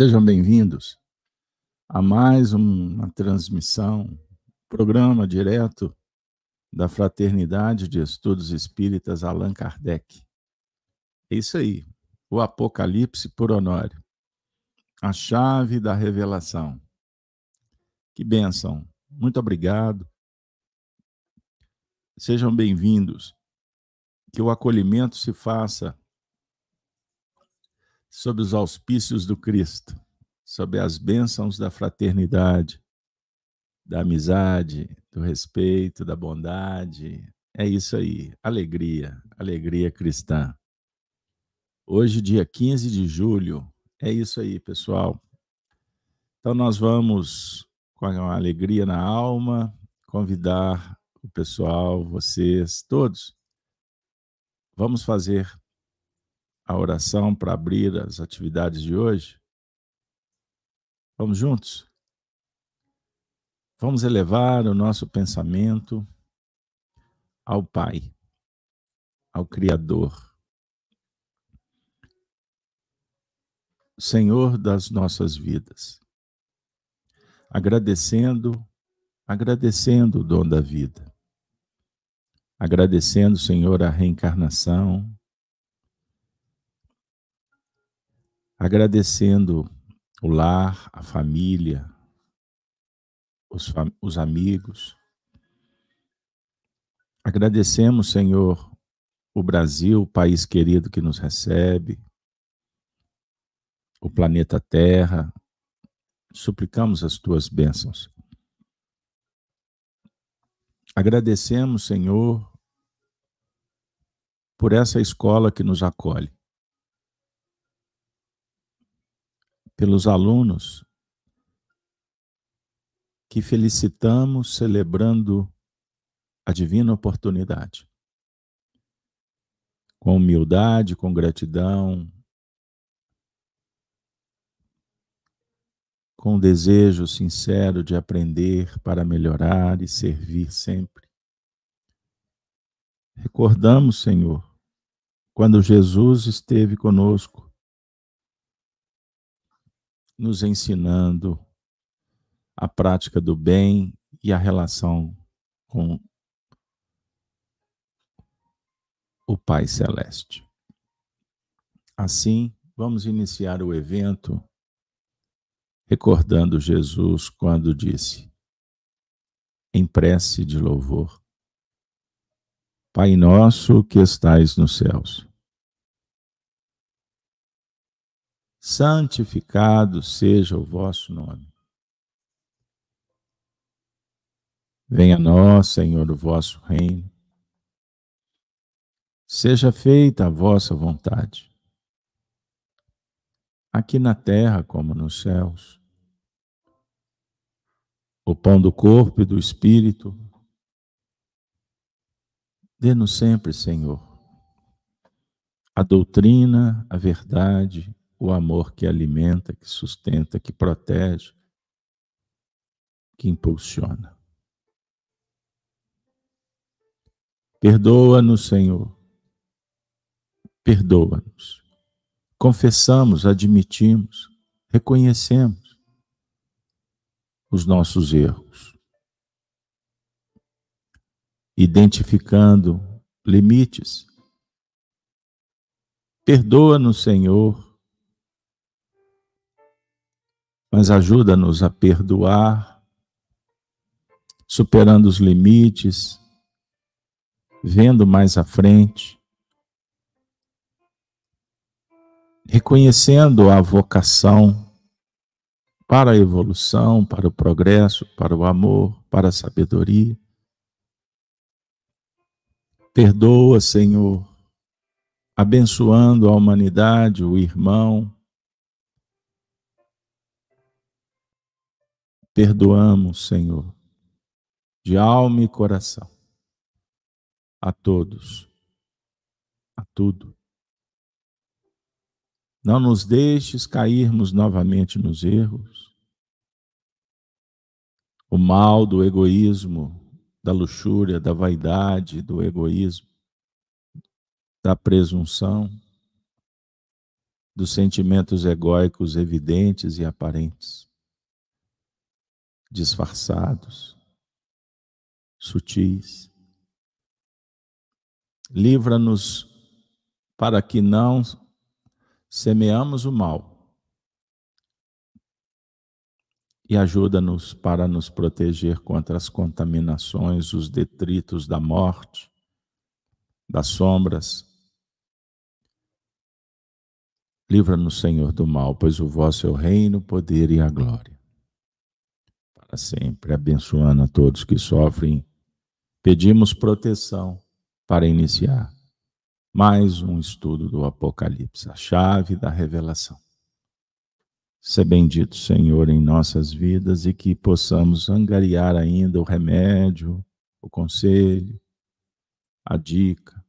Sejam bem-vindos a mais uma transmissão, programa direto da Fraternidade de Estudos Espíritas Allan Kardec. É isso aí, o Apocalipse por Honório, a chave da revelação. Que bênção, muito obrigado. Sejam bem-vindos. Que o acolhimento se faça sob os auspícios do Cristo, sob as bênçãos da fraternidade, da amizade, do respeito, da bondade. É isso aí, alegria, alegria cristã. Hoje, dia 15 de julho, é isso aí, pessoal. Então, nós vamos, com a alegria na alma, convidar o pessoal, vocês, todos. Vamos fazer a oração para abrir as atividades de hoje? Vamos juntos? Vamos elevar o nosso pensamento ao Pai, ao Criador, Senhor das nossas vidas, agradecendo, agradecendo o dom da vida, agradecendo, Senhor, a reencarnação, agradecendo o lar, a família, os, os amigos. Agradecemos, Senhor, o Brasil, o país querido que nos recebe, o planeta Terra. Suplicamos as tuas bênçãos. Agradecemos, Senhor, por essa escola que nos acolhe. Pelos alunos que felicitamos celebrando a divina oportunidade. Com humildade, com gratidão, com desejo sincero de aprender para melhorar e servir sempre. Recordamos, Senhor, quando Jesus esteve conosco nos ensinando a prática do bem e a relação com o Pai Celeste. Assim, vamos iniciar o evento recordando Jesus quando disse, em prece de louvor: Pai nosso que estais nos céus santificado seja o vosso nome. Venha a nós, Senhor, o vosso reino. Seja feita a vossa vontade, aqui na terra como nos céus. O pão do corpo e do espírito, dê-nos sempre, Senhor, a doutrina, a verdade, o amor que alimenta, que sustenta, que protege, que impulsiona. Perdoa-nos, Senhor. Perdoa-nos. Confessamos, admitimos, reconhecemos os nossos erros, identificando limites. Perdoa-nos, Senhor, mas ajuda-nos a perdoar, superando os limites, vendo mais à frente, reconhecendo a vocação para a evolução, para o progresso, para o amor, para a sabedoria. Perdoa, Senhor, abençoando a humanidade, o irmão, Perdoamos, Senhor, de alma e coração, a todos, a tudo. Não nos deixes cairmos novamente nos erros. O mal do egoísmo, da luxúria, da vaidade, do egoísmo, da presunção, dos sentimentos egóicos evidentes e aparentes, disfarçados, sutis. Livra-nos para que não semeamos o mal e ajuda-nos para nos proteger contra as contaminações, os detritos da morte, das sombras. Livra-nos, Senhor, do mal, pois o vosso é o reino, o poder e a glória. Sempre, abençoando a todos que sofrem, pedimos proteção para iniciar mais um estudo do Apocalipse, a chave da revelação. Seja bendito, Senhor, em nossas vidas e que possamos angariar ainda o remédio, o conselho, a dica,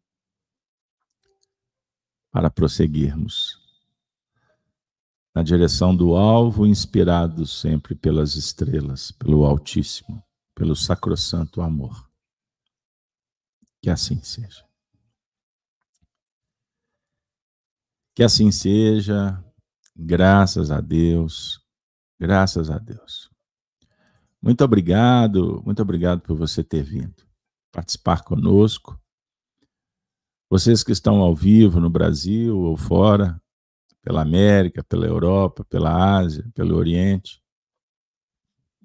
para prosseguirmos na direção do alvo, inspirados sempre pelas estrelas, pelo Altíssimo, pelo sacrossanto amor. Que assim seja. Que assim seja. Graças a Deus, graças a Deus. Muito obrigado, muito obrigado por você ter vindo participar conosco. Vocês que estão ao vivo no Brasil ou fora, pela América, pela Europa, pela Ásia, pelo Oriente.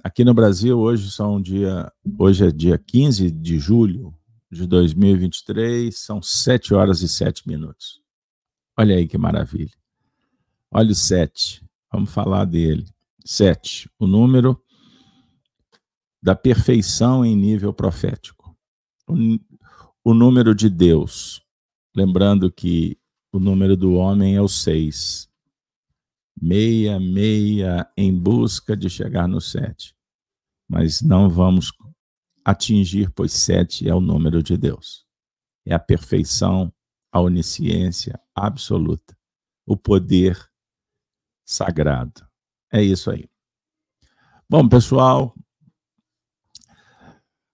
Aqui no Brasil, hoje são dia, hoje é dia 15 de julho de 2023, são 7 horas e 7 minutos. Olha aí que maravilha. Olha o 7. Vamos falar dele. 7. O número da perfeição em nível profético. O, o número de Deus. Lembrando que o número do homem é o 6. Meia, meia, em busca de chegar no 7. Mas não vamos atingir, pois 7 é o número de Deus. É a perfeição, a onisciência absoluta, o poder sagrado. É isso aí. Bom, pessoal,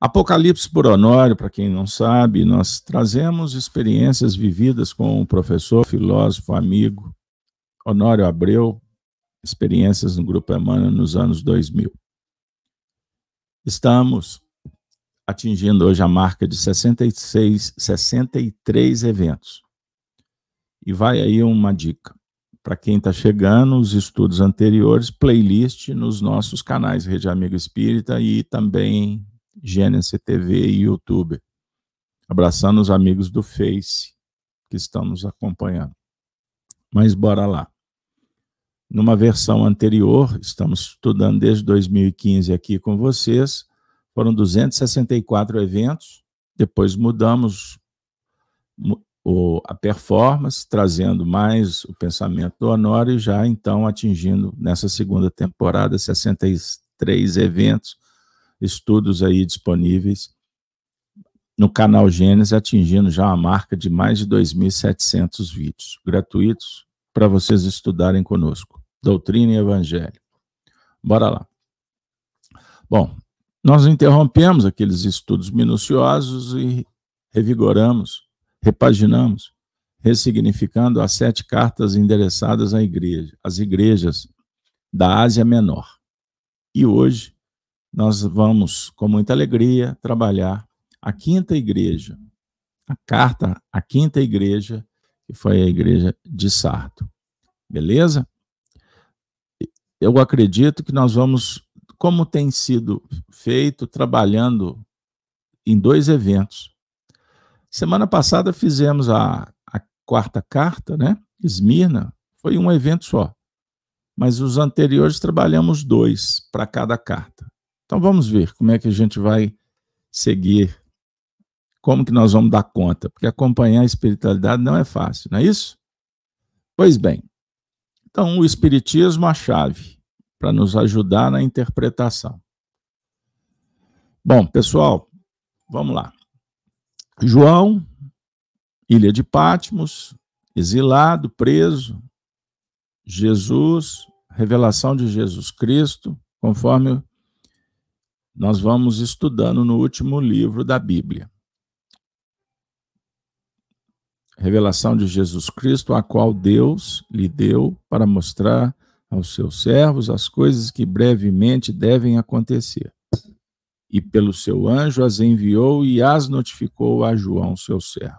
Apocalipse por Honório, para quem não sabe, nós trazemos experiências vividas com o professor, filósofo, amigo Honório Abreu, experiências no Grupo Emmanuel nos anos 2000. Estamos atingindo hoje a marca de 66, 63 eventos. E vai aí uma dica para quem está chegando, os estudos anteriores, playlist nos nossos canais Rede Amigo Espírita e também Gênesis TV e YouTube. Abraçando os amigos do Face que estão nos acompanhando. Mas bora lá. Numa versão anterior, estamos estudando desde 2015 aqui com vocês, foram 264 eventos, depois mudamos o, a performance, trazendo mais o pensamento do Honório, já então atingindo nessa segunda temporada 63 eventos, estudos aí disponíveis no canal Gênesis, atingindo já a marca de mais de 2.700 vídeos gratuitos para vocês estudarem conosco. Doutrina e Evangelho. Bora lá. Bom, nós interrompemos aqueles estudos minuciosos e revigoramos repaginamos, ressignificando as sete cartas endereçadas à igreja, às igrejas da Ásia Menor. E hoje nós vamos, com muita alegria, trabalhar a quinta igreja, a carta à quinta igreja, que foi a igreja de Sarto. Beleza? Eu acredito que nós vamos, como tem sido feito, trabalhando em dois eventos Semana passada fizemos a, a quarta carta, né? Esmirna, foi um evento só. Mas os anteriores trabalhamos dois para cada carta. Então vamos ver como é que a gente vai seguir, como que nós vamos dar conta, porque acompanhar a espiritualidade não é fácil, não é isso? Pois bem, então o Espiritismo a chave para nos ajudar na interpretação. Bom, pessoal, vamos lá. João, ilha de Patmos, exilado, preso, Jesus, revelação de Jesus Cristo, conforme nós vamos estudando no último livro da Bíblia. revelação de Jesus Cristo, a qual Deus lhe deu para mostrar aos seus servos as coisas que brevemente devem acontecer. E pelo seu anjo as enviou e as notificou a João, seu servo,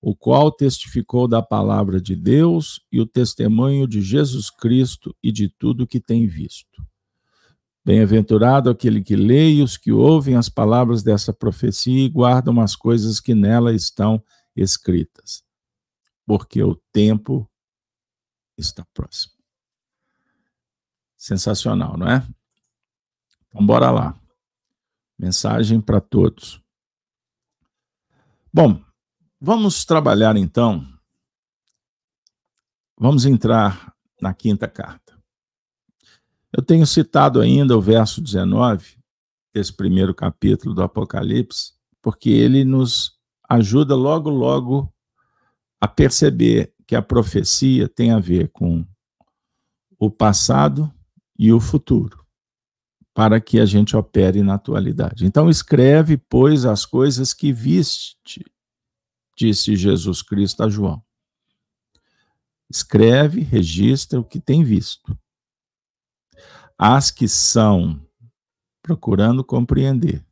o qual testificou da palavra de Deus e o testemunho de Jesus Cristo e de tudo que tem visto. Bem-aventurado aquele que lê e os que ouvem as palavras dessa profecia e guardam as coisas que nela estão escritas, porque o tempo está próximo. Sensacional, não é? Então, bora lá. Mensagem para todos. Bom, vamos trabalhar então. Vamos entrar na quinta carta. Eu tenho citado ainda o verso 19 desse primeiro capítulo do Apocalipse, porque ele nos ajuda logo, logo a perceber que a profecia tem a ver com o passado e o futuro, para que a gente opere na atualidade. Então, escreve, pois, as coisas que viste, disse Jesus Cristo a João. Escreve, registra o que tem visto. As que são procurando compreender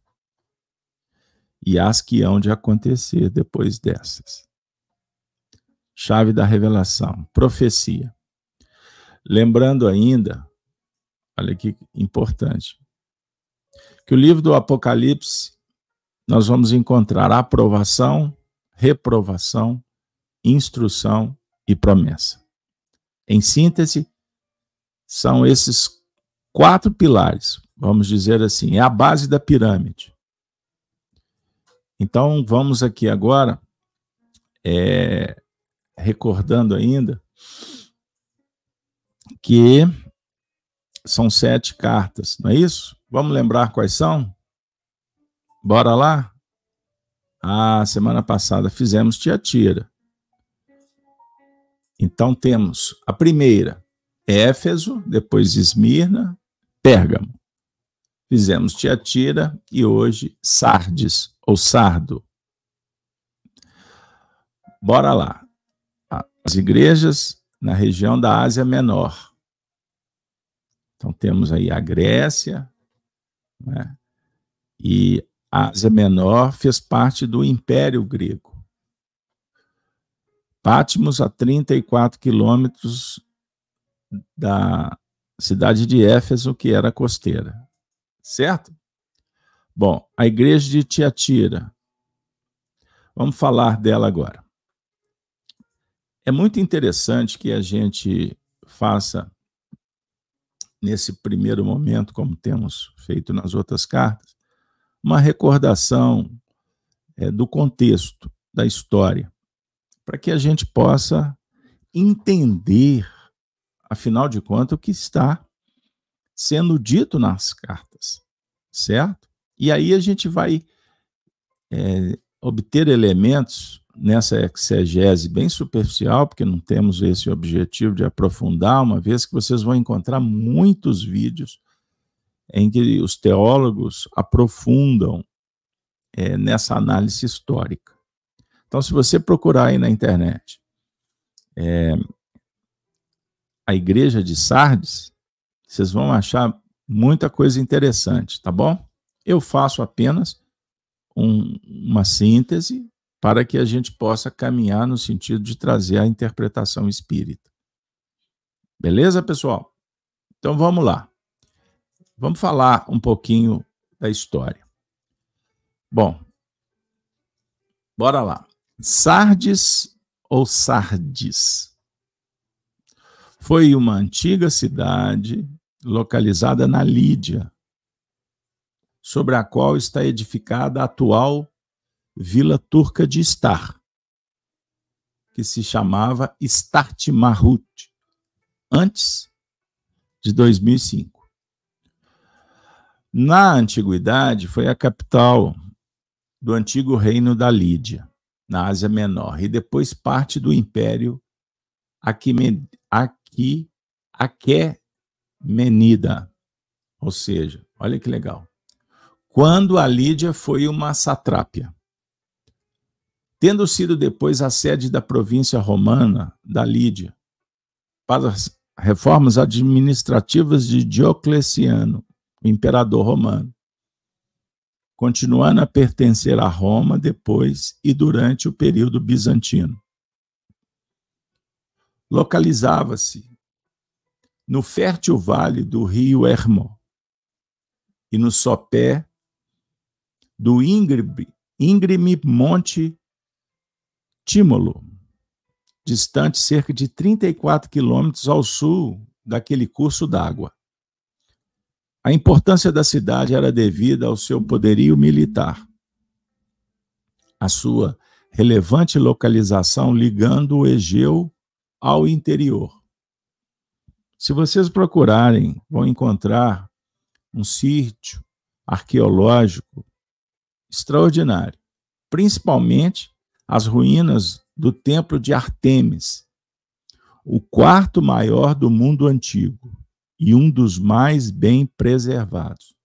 e as que hão de acontecer depois dessas. Chave da revelação, profecia. Lembrando ainda, olha que importante, que o livro do Apocalipse nós vamos encontrar aprovação, reprovação, instrução e promessa. Em síntese, são esses quatro pilares, vamos dizer assim, é a base da pirâmide. Então, vamos aqui agora, é, recordando ainda, que são sete cartas, não é isso? Vamos lembrar quais são? Bora lá? Ah, semana passada fizemos Tiatira. Então temos a primeira, Éfeso, depois Esmirna, Pérgamo. Fizemos Tiatira e hoje Sardes ou sardo. Bora lá. As igrejas na região da Ásia Menor. Então temos aí a Grécia, né? e a Ásia Menor fez parte do Império Grego. Pátimos, a 34 quilômetros da cidade de Éfeso, que era costeira. Certo? Bom, a igreja de Tiatira. Vamos falar dela agora. É muito interessante que a gente faça, nesse primeiro momento, como temos feito nas outras cartas, uma recordação é, do contexto, da história, para que a gente possa entender, afinal de contas, o que está sendo dito nas cartas, certo? E aí a gente vai é, obter elementos nessa exegese bem superficial, porque não temos esse objetivo de aprofundar, uma vez que vocês vão encontrar muitos vídeos em que os teólogos aprofundam é, nessa análise histórica. Então, se você procurar aí na internet é, a igreja de Sardes, vocês vão achar muita coisa interessante, tá bom? Eu faço apenas um, uma síntese para que a gente possa caminhar no sentido de trazer a interpretação espírita. Beleza, pessoal? Então vamos lá. Vamos falar um pouquinho da história. Bom, bora lá. Sardes ou Sardes? Foi uma antiga cidade localizada na Lídia, sobre a qual está edificada a atual Vila Turca de Star, que se chamava Start Mahut, antes de 2005. Na antiguidade, foi a capital do antigo reino da Lídia, na Ásia Menor, e depois parte do Império Aquemenida. Ou seja, olha que legal quando a Lídia foi uma satrápia. tendo sido depois a sede da província romana da Lídia, para as reformas administrativas de Diocleciano, o imperador romano, continuando a pertencer a Roma depois e durante o período bizantino. Localizava-se no fértil vale do rio Hermo e no sopé do íngreme, íngreme Monte Tímolo, distante cerca de 34 quilômetros ao sul daquele curso d'água. A importância da cidade era devida ao seu poderio militar, a sua relevante localização ligando o Egeu ao interior. Se vocês procurarem, vão encontrar um sítio arqueológico extraordinário, principalmente as ruínas do Templo de Artemis, o quarto maior do mundo antigo e um dos mais bem preservados.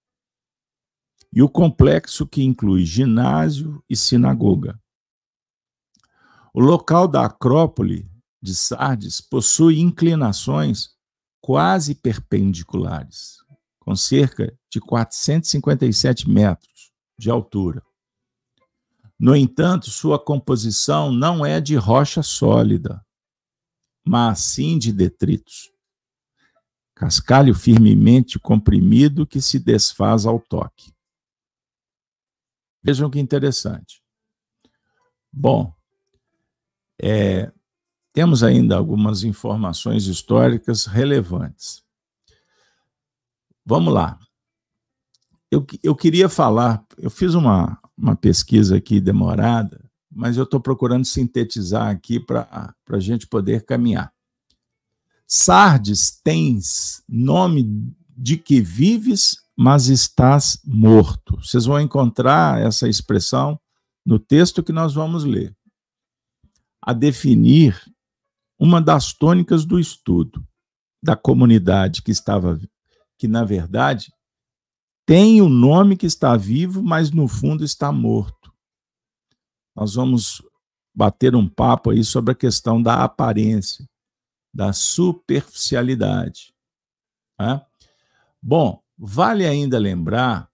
E o complexo que inclui ginásio e sinagoga. O local da Acrópole de Sardes possui inclinações quase perpendiculares, com cerca de 457 metros de altura. No entanto, sua composição não é de rocha sólida, mas sim de detritos. Cascalho firmemente comprimido que se desfaz ao toque. Vejam que interessante. Bom, é, temos ainda algumas informações históricas relevantes. Vamos lá. Eu, eu queria falar, eu fiz uma, uma pesquisa aqui demorada, mas eu estou procurando sintetizar aqui para a gente poder caminhar. Sardes tens nome de que vives, mas estás morto. Vocês vão encontrar essa expressão no texto que nós vamos ler. A definir uma das tônicas do estudo da comunidade que estava, que na verdade tem o nome que está vivo, mas no fundo está morto. Nós vamos bater um papo aí sobre a questão da aparência, da superficialidade. Né? Bom, vale ainda lembrar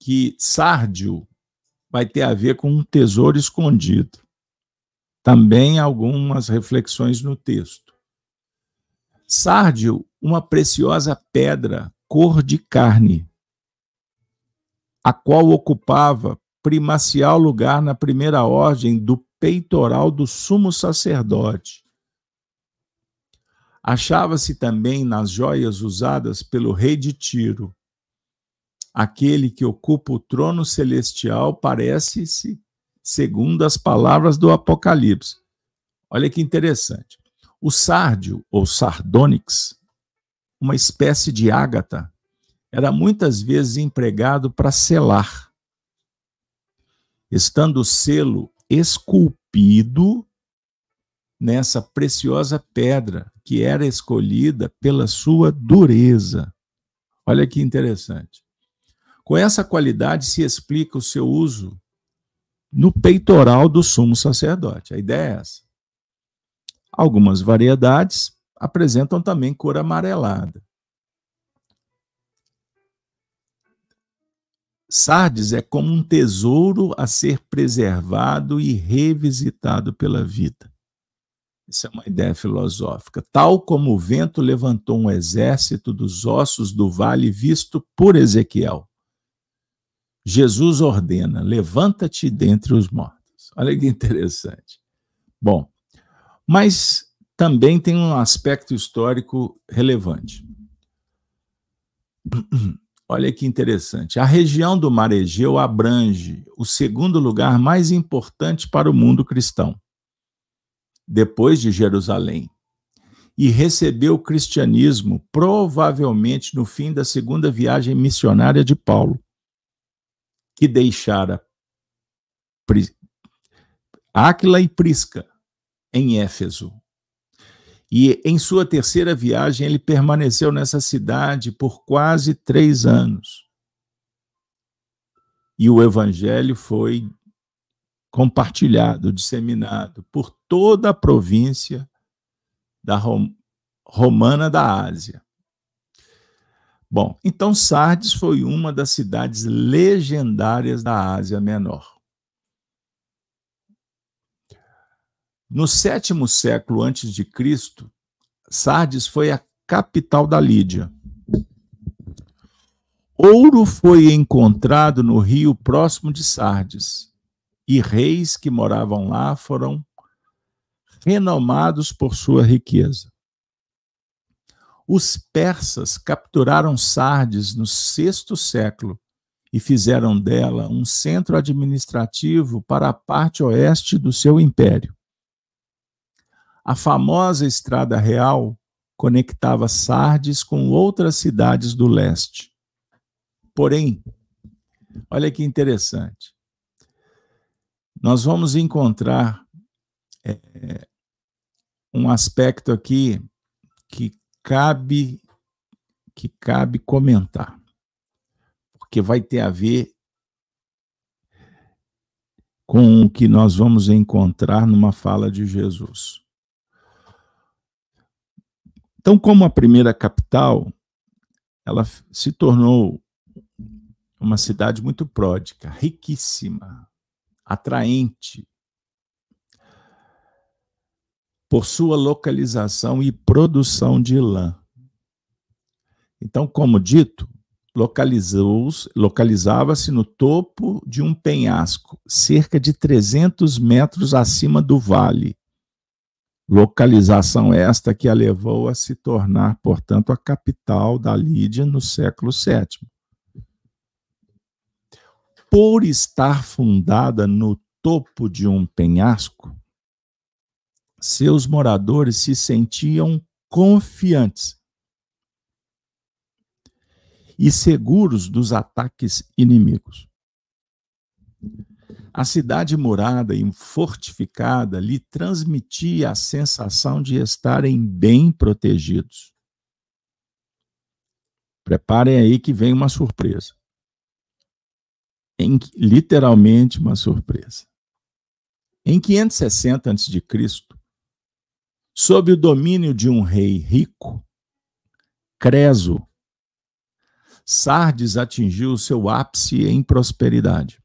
que Sárdio vai ter a ver com um tesouro escondido. Também algumas reflexões no texto. Sárdio, uma preciosa pedra cor de carne, a qual ocupava primacial lugar na primeira ordem do peitoral do sumo sacerdote. Achava-se também nas joias usadas pelo rei de Tiro. Aquele que ocupa o trono celestial parece-se segundo as palavras do Apocalipse. Olha que interessante. O sárdio, ou sardonyx, uma espécie de ágata, era muitas vezes empregado para selar. Estando o selo esculpido nessa preciosa pedra que era escolhida pela sua dureza. Olha que interessante. Com essa qualidade se explica o seu uso no peitoral do sumo sacerdote. A ideia é essa. Algumas variedades apresentam também cor amarelada. Sardes é como um tesouro a ser preservado e revisitado pela vida. Isso é uma ideia filosófica. Tal como o vento levantou um exército dos ossos do vale visto por Ezequiel. Jesus ordena: levanta-te dentre os mortos. Olha que interessante. Bom, mas também tem um aspecto histórico relevante. Olha que interessante. A região do Mar Egeu abrange o segundo lugar mais importante para o mundo cristão, depois de Jerusalém, e recebeu o cristianismo provavelmente no fim da segunda viagem missionária de Paulo, que deixara Áquila e Prisca em Éfeso, e em sua terceira viagem, ele permaneceu nessa cidade por quase três anos. E o evangelho foi compartilhado, disseminado por toda a província da Rom romana da Ásia. Bom, então Sardes foi uma das cidades legendárias da Ásia Menor. No sétimo século antes de Cristo, Sardes foi a capital da Lídia. Ouro foi encontrado no rio próximo de Sardes, e reis que moravam lá foram renomados por sua riqueza. Os persas capturaram Sardes no sexto século e fizeram dela um centro administrativo para a parte oeste do seu império. A famosa Estrada Real conectava Sardes com outras cidades do leste. Porém, olha que interessante, nós vamos encontrar é, um aspecto aqui que cabe que cabe comentar, porque vai ter a ver com o que nós vamos encontrar numa fala de Jesus. Então, como a primeira capital, ela se tornou uma cidade muito pródica, riquíssima, atraente, por sua localização e produção de lã. Então, como dito, localizava-se no topo de um penhasco, cerca de 300 metros acima do vale, Localização esta que a levou a se tornar, portanto, a capital da Lídia no século VII. Por estar fundada no topo de um penhasco, seus moradores se sentiam confiantes e seguros dos ataques inimigos. A cidade morada e fortificada lhe transmitia a sensação de estarem bem protegidos. Preparem aí que vem uma surpresa. Em, literalmente uma surpresa. Em 560 a.C., sob o domínio de um rei rico, Creso, Sardes atingiu seu ápice em prosperidade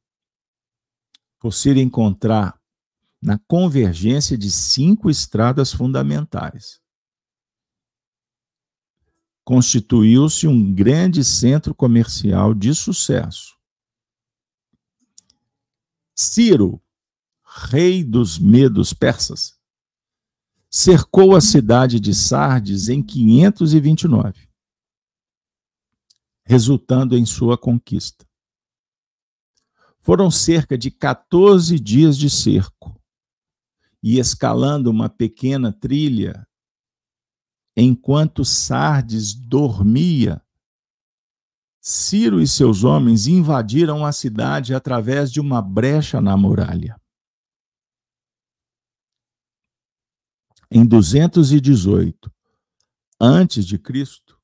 por se encontrar na convergência de cinco estradas fundamentais. Constituiu-se um grande centro comercial de sucesso. Ciro, rei dos medos persas, cercou a cidade de Sardes em 529, resultando em sua conquista. Foram cerca de 14 dias de cerco. E escalando uma pequena trilha, enquanto Sardes dormia, Ciro e seus homens invadiram a cidade através de uma brecha na muralha. Em 218 antes de Cristo,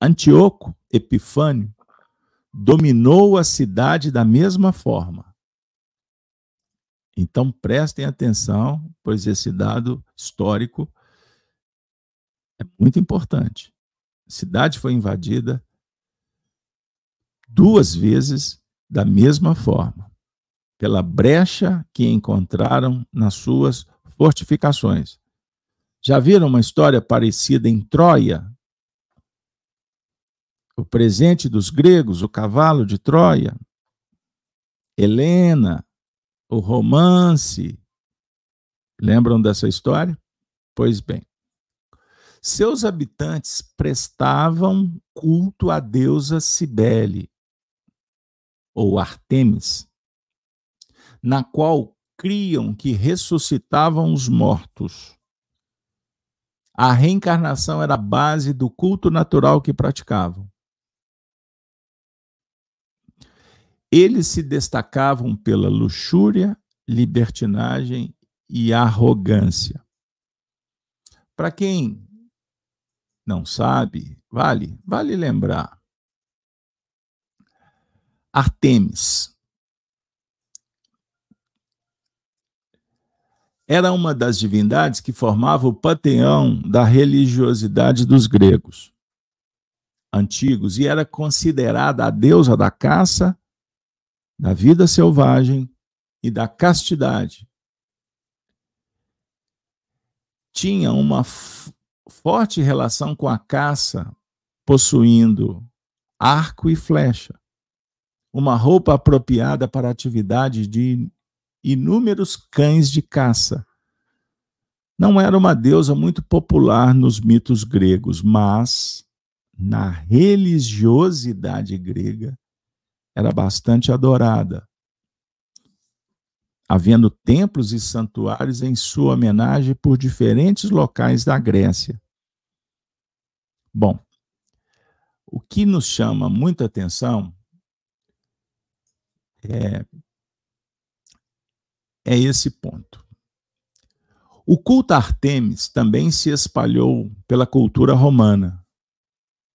Antíoco Epifânio dominou a cidade da mesma forma. Então prestem atenção, pois esse dado histórico é muito importante. A cidade foi invadida duas vezes da mesma forma, pela brecha que encontraram nas suas fortificações. Já viram uma história parecida em Troia? o presente dos gregos, o cavalo de Troia, Helena, o romance. Lembram dessa história? Pois bem, seus habitantes prestavam culto à deusa Cibele, ou Artemis, na qual criam que ressuscitavam os mortos. A reencarnação era a base do culto natural que praticavam. Eles se destacavam pela luxúria, libertinagem e arrogância. Para quem não sabe, vale, vale lembrar. Artemis, era uma das divindades que formava o panteão da religiosidade dos gregos antigos e era considerada a deusa da caça, da vida selvagem e da castidade. Tinha uma forte relação com a caça, possuindo arco e flecha, uma roupa apropriada para a atividade de inúmeros cães de caça. Não era uma deusa muito popular nos mitos gregos, mas na religiosidade grega era bastante adorada, havendo templos e santuários em sua homenagem por diferentes locais da Grécia. Bom, o que nos chama muita atenção é, é esse ponto. O culto a Artemis também se espalhou pela cultura romana,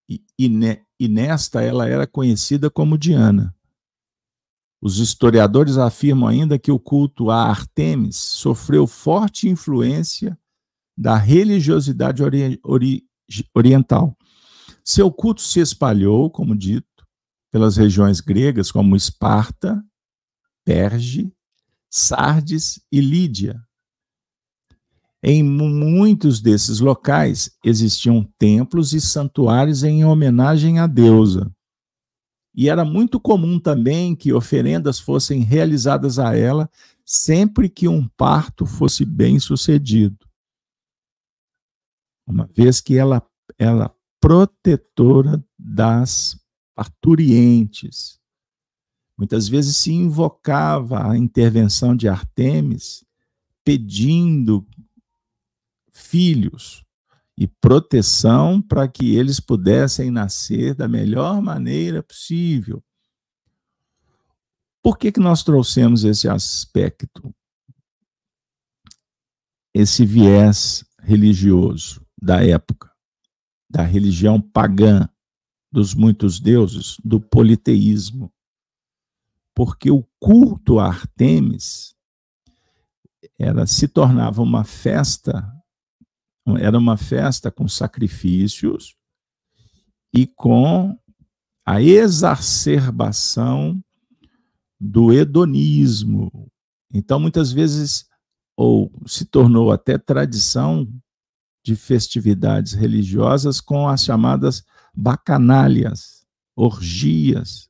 e, e, ne, e nesta ela era conhecida como Diana. Os historiadores afirmam ainda que o culto a Artemis sofreu forte influência da religiosidade ori, ori, oriental. Seu culto se espalhou, como dito, pelas regiões gregas como Esparta, Perge, Sardes e Lídia. Em muitos desses locais existiam templos e santuários em homenagem à deusa. E era muito comum também que oferendas fossem realizadas a ela sempre que um parto fosse bem sucedido. Uma vez que ela, ela protetora das parturientes. Muitas vezes se invocava a intervenção de Artemis, pedindo filhos e proteção para que eles pudessem nascer da melhor maneira possível. Por que, que nós trouxemos esse aspecto, esse viés religioso da época? da religião pagã, dos muitos deuses, do politeísmo. Porque o culto a Artemis era, se tornava uma festa, era uma festa com sacrifícios e com a exacerbação do hedonismo. Então, muitas vezes, ou se tornou até tradição de festividades religiosas com as chamadas bacanalhas, orgias.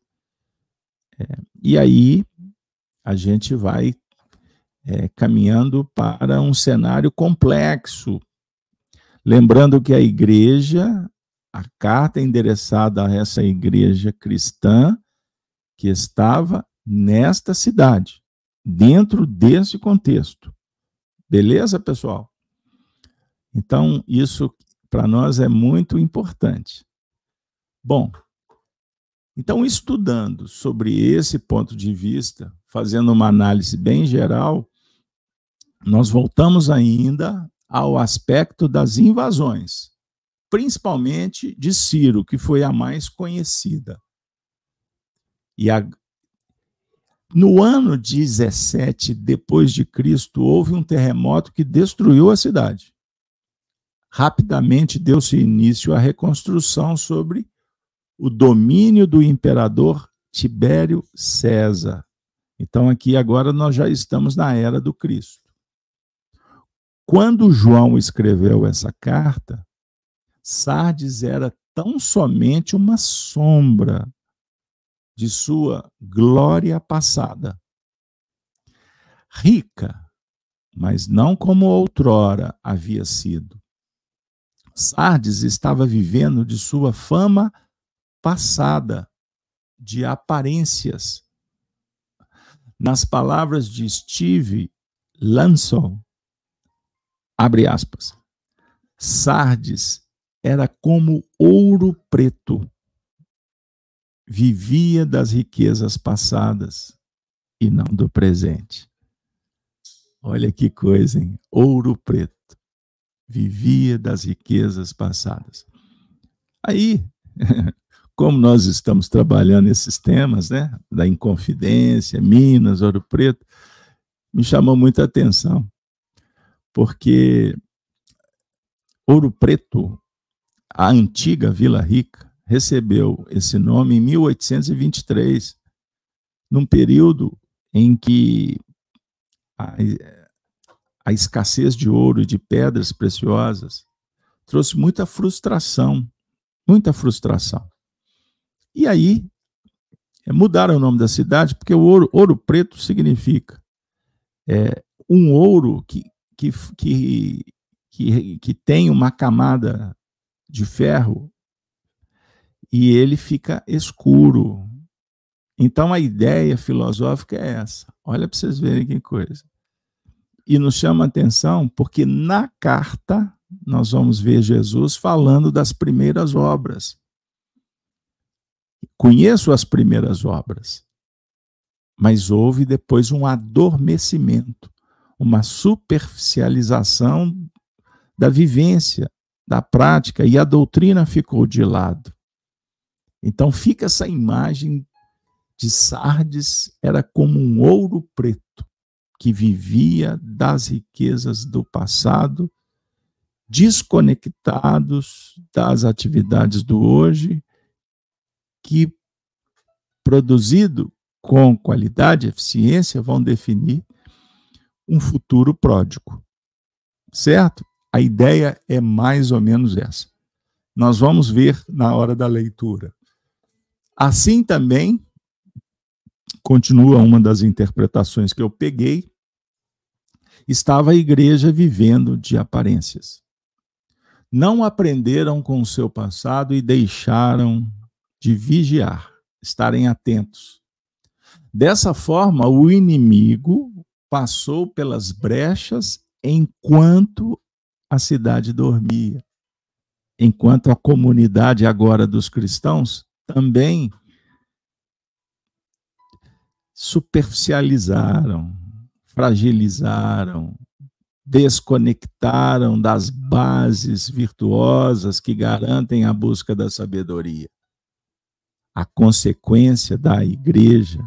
É, e aí a gente vai é, caminhando para um cenário complexo. Lembrando que a igreja, a carta endereçada a essa igreja cristã, que estava nesta cidade, dentro desse contexto. Beleza, pessoal? Então, isso para nós é muito importante. Bom, então, estudando sobre esse ponto de vista, fazendo uma análise bem geral, nós voltamos ainda ao aspecto das invasões, principalmente de Ciro, que foi a mais conhecida. E a... no ano 17 depois de Cristo houve um terremoto que destruiu a cidade rapidamente deu-se início à reconstrução sobre o domínio do imperador Tibério César. Então, aqui agora nós já estamos na era do Cristo. Quando João escreveu essa carta, Sardes era tão somente uma sombra de sua glória passada. Rica, mas não como outrora havia sido. Sardes estava vivendo de sua fama passada, de aparências. Nas palavras de Steve Lansol, abre aspas, Sardes era como ouro preto, vivia das riquezas passadas e não do presente. Olha que coisa, hein? Ouro preto vivia das riquezas passadas. Aí, como nós estamos trabalhando esses temas, né, da Inconfidência, Minas, Ouro Preto, me chamou muita atenção. porque Ouro Preto, a antiga Vila Rica, recebeu esse nome em 1823, num período em que a, a escassez de ouro e de pedras preciosas trouxe muita frustração, muita frustração. E aí é, mudaram o nome da cidade porque o ouro, ouro preto significa é, um ouro que, que, que, que, que tem uma camada de ferro e ele fica escuro. Então a ideia filosófica é essa. Olha para vocês verem que coisa. E nos chama a atenção porque na carta nós vamos ver Jesus falando das primeiras obras. Conheço as primeiras obras, mas houve depois um adormecimento, uma superficialização da vivência, da prática, e a doutrina ficou de lado. Então fica essa imagem de Sardes, era como um ouro preto, que vivia das riquezas do passado, desconectados das atividades do hoje, que produzido com qualidade e eficiência vão definir um futuro pródigo. Certo? A ideia é mais ou menos essa. Nós vamos ver na hora da leitura. Assim também, continua uma das interpretações que eu peguei, estava a igreja vivendo de aparências. Não aprenderam com o seu passado e deixaram de vigiar, estarem atentos. Dessa forma, o inimigo passou pelas brechas enquanto a cidade dormia. Enquanto a comunidade agora dos cristãos também superficializaram, fragilizaram, desconectaram das bases virtuosas que garantem a busca da sabedoria. A consequência da igreja,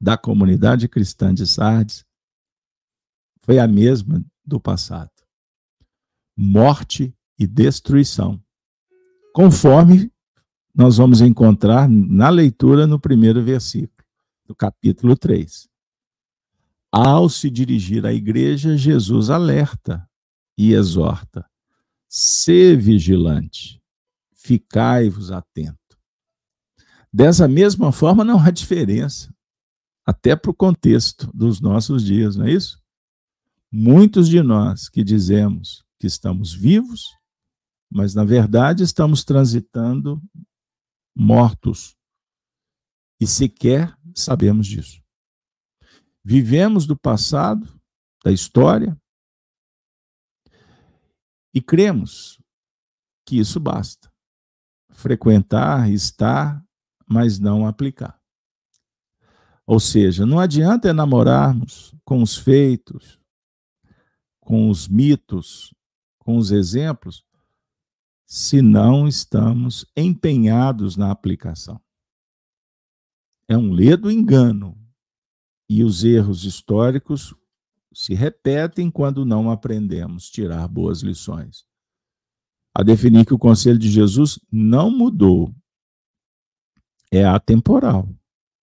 da comunidade cristã de Sardes, foi a mesma do passado morte e destruição. Conforme nós vamos encontrar na leitura no primeiro versículo, do capítulo 3. Ao se dirigir à igreja, Jesus alerta e exorta: se vigilante, ficai-vos atento. Dessa mesma forma, não há diferença, até para o contexto dos nossos dias, não é isso? Muitos de nós que dizemos que estamos vivos, mas na verdade estamos transitando mortos. E sequer sabemos disso. Vivemos do passado, da história, e cremos que isso basta. Frequentar, estar, mas não aplicar. Ou seja, não adianta enamorarmos com os feitos, com os mitos, com os exemplos, se não estamos empenhados na aplicação. É um ledo engano. E os erros históricos se repetem quando não aprendemos tirar boas lições. A definir que o conselho de Jesus não mudou. É atemporal.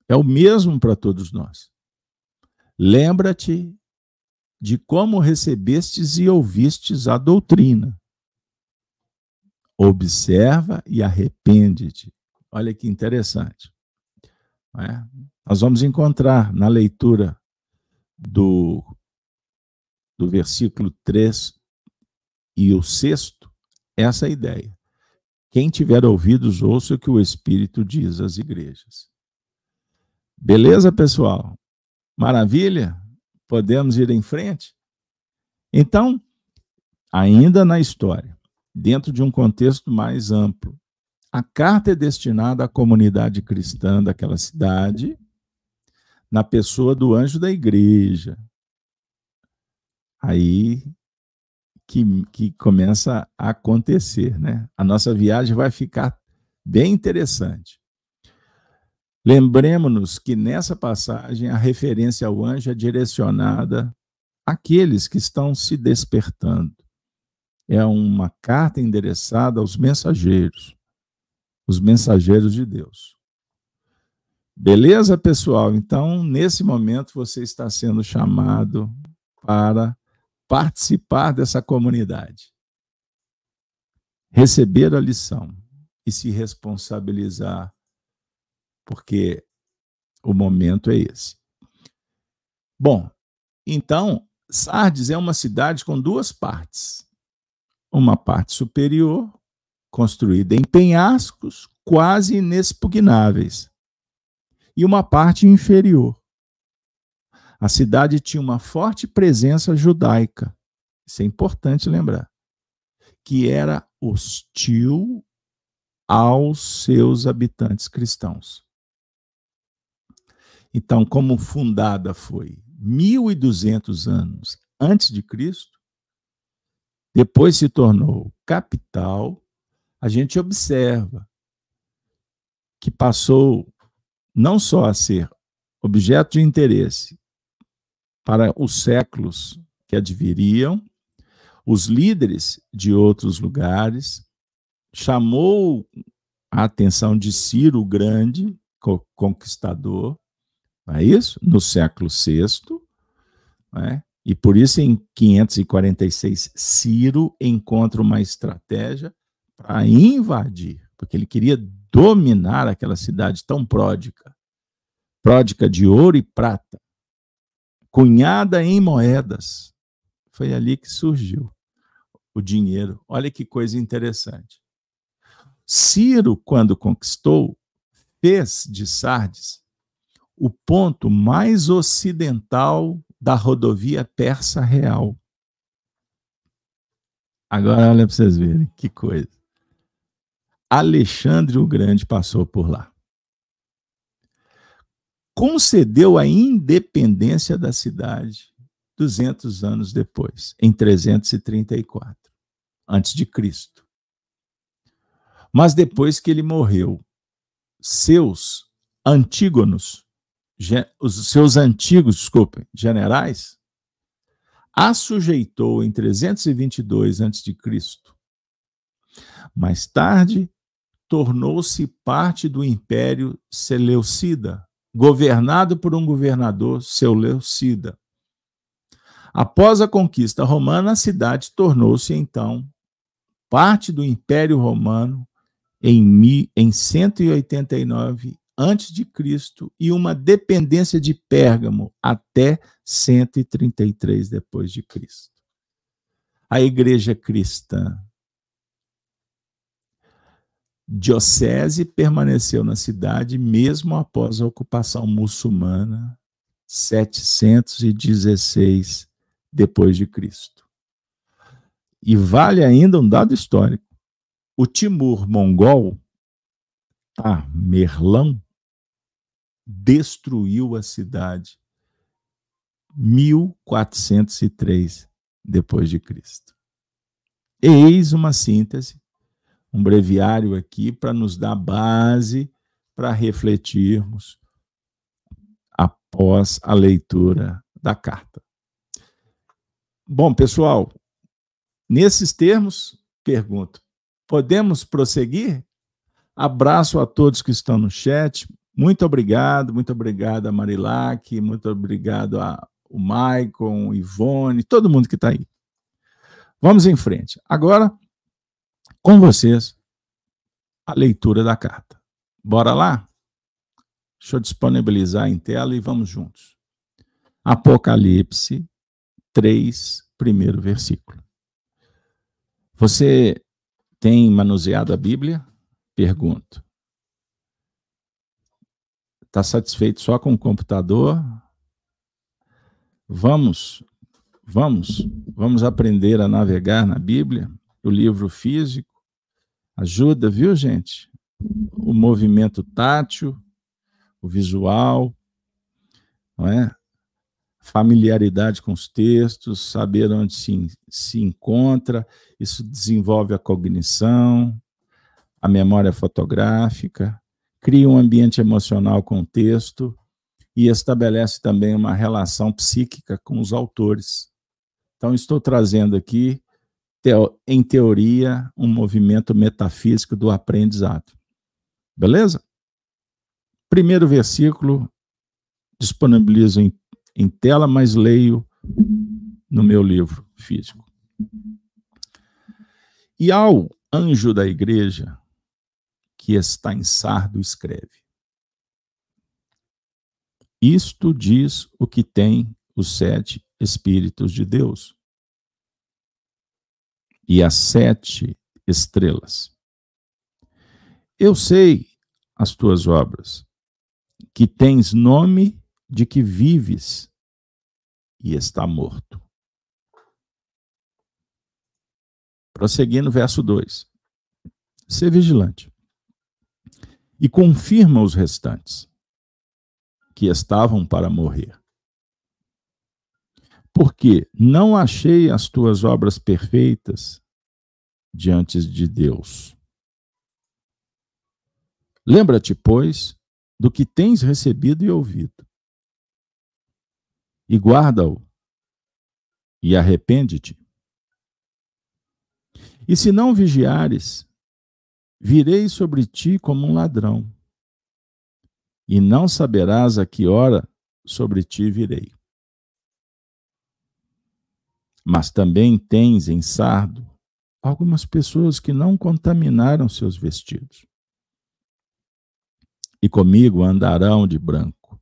É o mesmo para todos nós. Lembra-te de como recebestes e ouvistes a doutrina. Observa e arrepende-te. Olha que interessante. É? Nós vamos encontrar na leitura do, do versículo 3 e o sexto essa ideia. Quem tiver ouvidos, ouça o que o Espírito diz às igrejas. Beleza, pessoal? Maravilha? Podemos ir em frente? Então, ainda na história, dentro de um contexto mais amplo, a carta é destinada à comunidade cristã daquela cidade, na pessoa do anjo da igreja. Aí que, que começa a acontecer, né? A nossa viagem vai ficar bem interessante. Lembremos-nos que nessa passagem a referência ao anjo é direcionada aqueles que estão se despertando. É uma carta endereçada aos mensageiros, os mensageiros de Deus. Beleza, pessoal? Então, nesse momento, você está sendo chamado para participar dessa comunidade, receber a lição e se responsabilizar, porque o momento é esse. Bom, então, Sardes é uma cidade com duas partes. Uma parte superior, construída em penhascos quase inexpugnáveis, e uma parte inferior. A cidade tinha uma forte presença judaica, isso é importante lembrar, que era hostil aos seus habitantes cristãos. Então, como fundada foi 1200 anos antes de Cristo, depois se tornou capital, a gente observa que passou não só a ser objeto de interesse para os séculos que adviriam, os líderes de outros lugares, chamou a atenção de Ciro o Grande, conquistador, não é isso? No século VI, né? e por isso em 546 Ciro encontra uma estratégia para invadir, porque ele queria dominar aquela cidade tão pródica, pródica de ouro e prata, cunhada em moedas. Foi ali que surgiu o dinheiro. Olha que coisa interessante. Ciro, quando conquistou, fez de Sardes o ponto mais ocidental da rodovia Persa Real. Agora olha para vocês verem que coisa. Alexandre o Grande passou por lá. Concedeu a independência da cidade 200 anos depois, em 334, antes de Cristo. Mas depois que ele morreu, seus Antígonos os seus antigos, desculpem, generais, a sujeitou em 322 a.C. Mais tarde, tornou-se parte do Império Seleucida, governado por um governador Seleucida. Após a conquista romana, a cidade tornou-se então parte do Império Romano em, em 189 antes de Cristo e uma dependência de Pérgamo até 133 depois de Cristo. A igreja cristã diocese permaneceu na cidade mesmo após a ocupação muçulmana 716 depois de Cristo. E vale ainda um dado histórico. O Timur mongol, tá, Merlão, destruiu a cidade 1403 depois de Cristo. Eis uma síntese, um breviário aqui para nos dar base para refletirmos após a leitura da carta. Bom, pessoal, nesses termos, pergunto: podemos prosseguir? Abraço a todos que estão no chat. Muito obrigado, muito obrigado a Marilac, muito obrigado a o Maicon, Ivone, todo mundo que está aí. Vamos em frente. Agora, com vocês, a leitura da carta. Bora lá? Deixa eu disponibilizar em tela e vamos juntos. Apocalipse 3, primeiro versículo. Você tem manuseado a Bíblia? Pergunto. Está satisfeito só com o computador? Vamos, vamos, vamos aprender a navegar na Bíblia, o livro físico. Ajuda, viu, gente? O movimento tátil, o visual, não é? familiaridade com os textos, saber onde se, se encontra, isso desenvolve a cognição, a memória fotográfica, cria um ambiente emocional com o texto e estabelece também uma relação psíquica com os autores. Então, estou trazendo aqui, em teoria, um movimento metafísico do aprendizado. Beleza? Primeiro versículo, disponibilizo em, em tela, mas leio no meu livro físico. E ao anjo da igreja que está em Sardo, escreve: Isto diz o que tem os sete Espíritos de Deus e as sete estrelas. Eu sei as tuas obras, que tens nome de que vives e está morto. Prosseguindo, verso 2. Ser vigilante. E confirma os restantes, que estavam para morrer. Porque não achei as tuas obras perfeitas diante de Deus. Lembra-te, pois, do que tens recebido e ouvido, e guarda-o, e arrepende-te. E se não vigiares, virei sobre ti como um ladrão, e não saberás a que hora sobre ti virei. Mas também tens em Sardo algumas pessoas que não contaminaram seus vestidos. E comigo andarão de branco,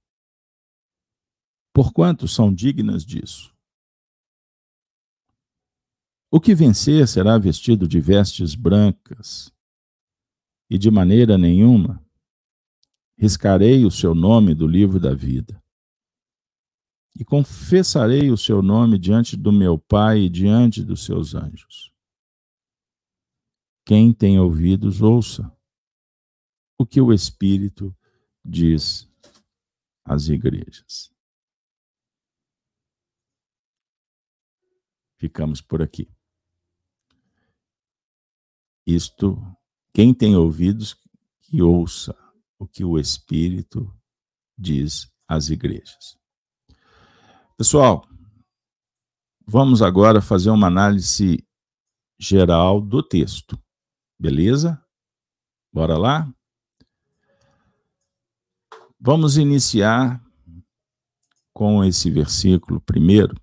porquanto são dignas disso. O que vencer será vestido de vestes brancas, e de maneira nenhuma riscarei o seu nome do livro da vida. E confessarei o seu nome diante do meu Pai e diante dos seus anjos. Quem tem ouvidos, ouça o que o Espírito diz às igrejas. Ficamos por aqui. Isto, quem tem ouvidos, que ouça o que o Espírito diz às igrejas. Pessoal, vamos agora fazer uma análise geral do texto. Beleza? Bora lá? Vamos iniciar com esse versículo primeiro,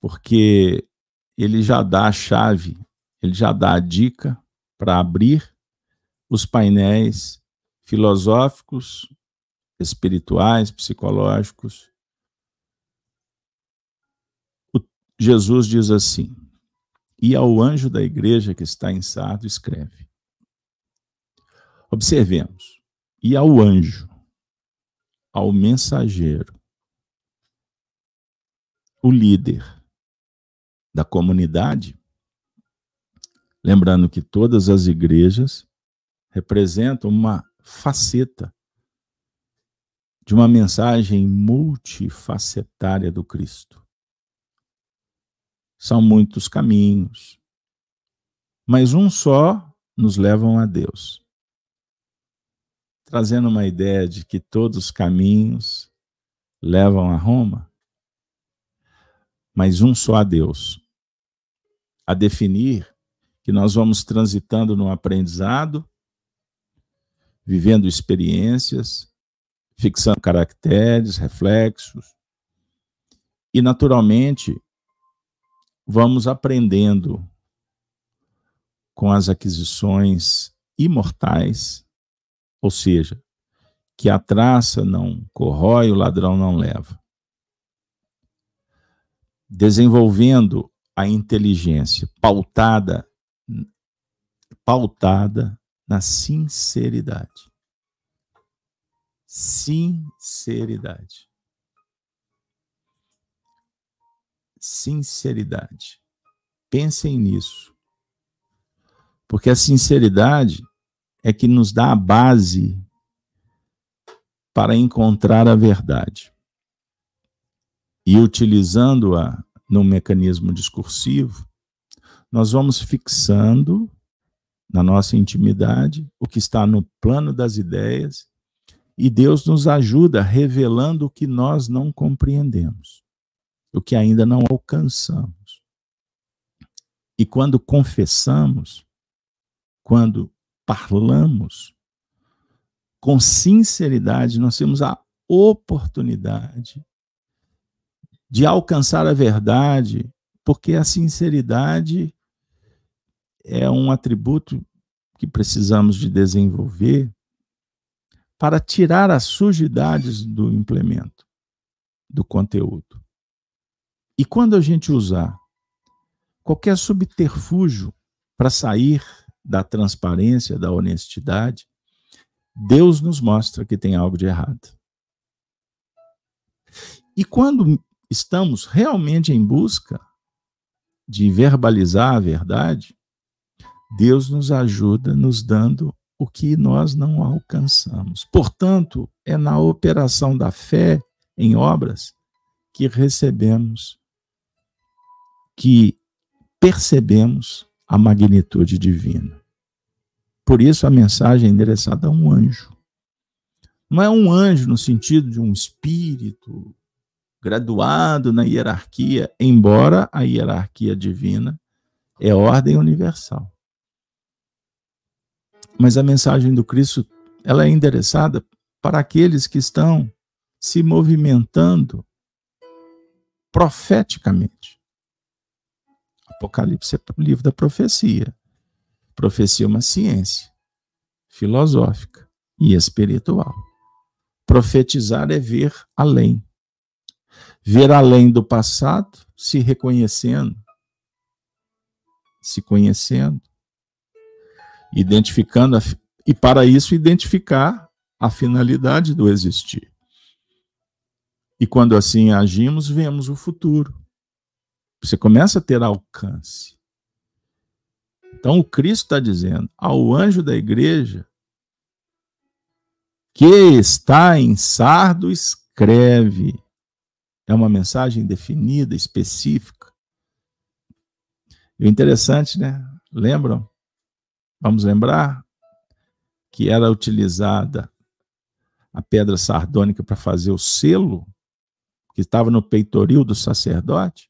porque ele já dá a chave ele já dá a dica para abrir os painéis filosóficos, espirituais, psicológicos. Jesus diz assim: E ao anjo da igreja que está em Sardo, escreve. Observemos. E ao anjo, ao mensageiro, o líder da comunidade, Lembrando que todas as igrejas representam uma faceta de uma mensagem multifacetária do Cristo. São muitos caminhos, mas um só nos levam a Deus. Trazendo uma ideia de que todos os caminhos levam a Roma, mas um só a Deus. A definir que nós vamos transitando no aprendizado, vivendo experiências, fixando caracteres, reflexos, e naturalmente vamos aprendendo com as aquisições imortais, ou seja, que a traça não corrói, o ladrão não leva. Desenvolvendo a inteligência pautada pautada na sinceridade. Sinceridade. Sinceridade. Pensem nisso. Porque a sinceridade é que nos dá a base para encontrar a verdade. E utilizando-a no mecanismo discursivo, nós vamos fixando na nossa intimidade o que está no plano das ideias e Deus nos ajuda revelando o que nós não compreendemos. O que ainda não alcançamos. E quando confessamos, quando falamos com sinceridade, nós temos a oportunidade de alcançar a verdade, porque a sinceridade é um atributo que precisamos de desenvolver para tirar as sujidades do implemento, do conteúdo. E quando a gente usar qualquer subterfúgio para sair da transparência, da honestidade, Deus nos mostra que tem algo de errado. E quando estamos realmente em busca de verbalizar a verdade, Deus nos ajuda nos dando o que nós não alcançamos. Portanto, é na operação da fé em obras que recebemos, que percebemos a magnitude divina. Por isso, a mensagem é endereçada a um anjo. Não é um anjo no sentido de um espírito graduado na hierarquia, embora a hierarquia divina é ordem universal. Mas a mensagem do Cristo, ela é endereçada para aqueles que estão se movimentando profeticamente. Apocalipse é o livro da profecia. Profecia é uma ciência filosófica e espiritual. Profetizar é ver além. Ver além do passado, se reconhecendo, se conhecendo, identificando, a, e para isso identificar a finalidade do existir. E quando assim agimos, vemos o futuro. Você começa a ter alcance. Então o Cristo está dizendo ao anjo da igreja que está em Sardo, escreve. É uma mensagem definida, específica. E o interessante, né? Lembram? Vamos lembrar que era utilizada a pedra sardônica para fazer o selo que estava no peitoril do sacerdote.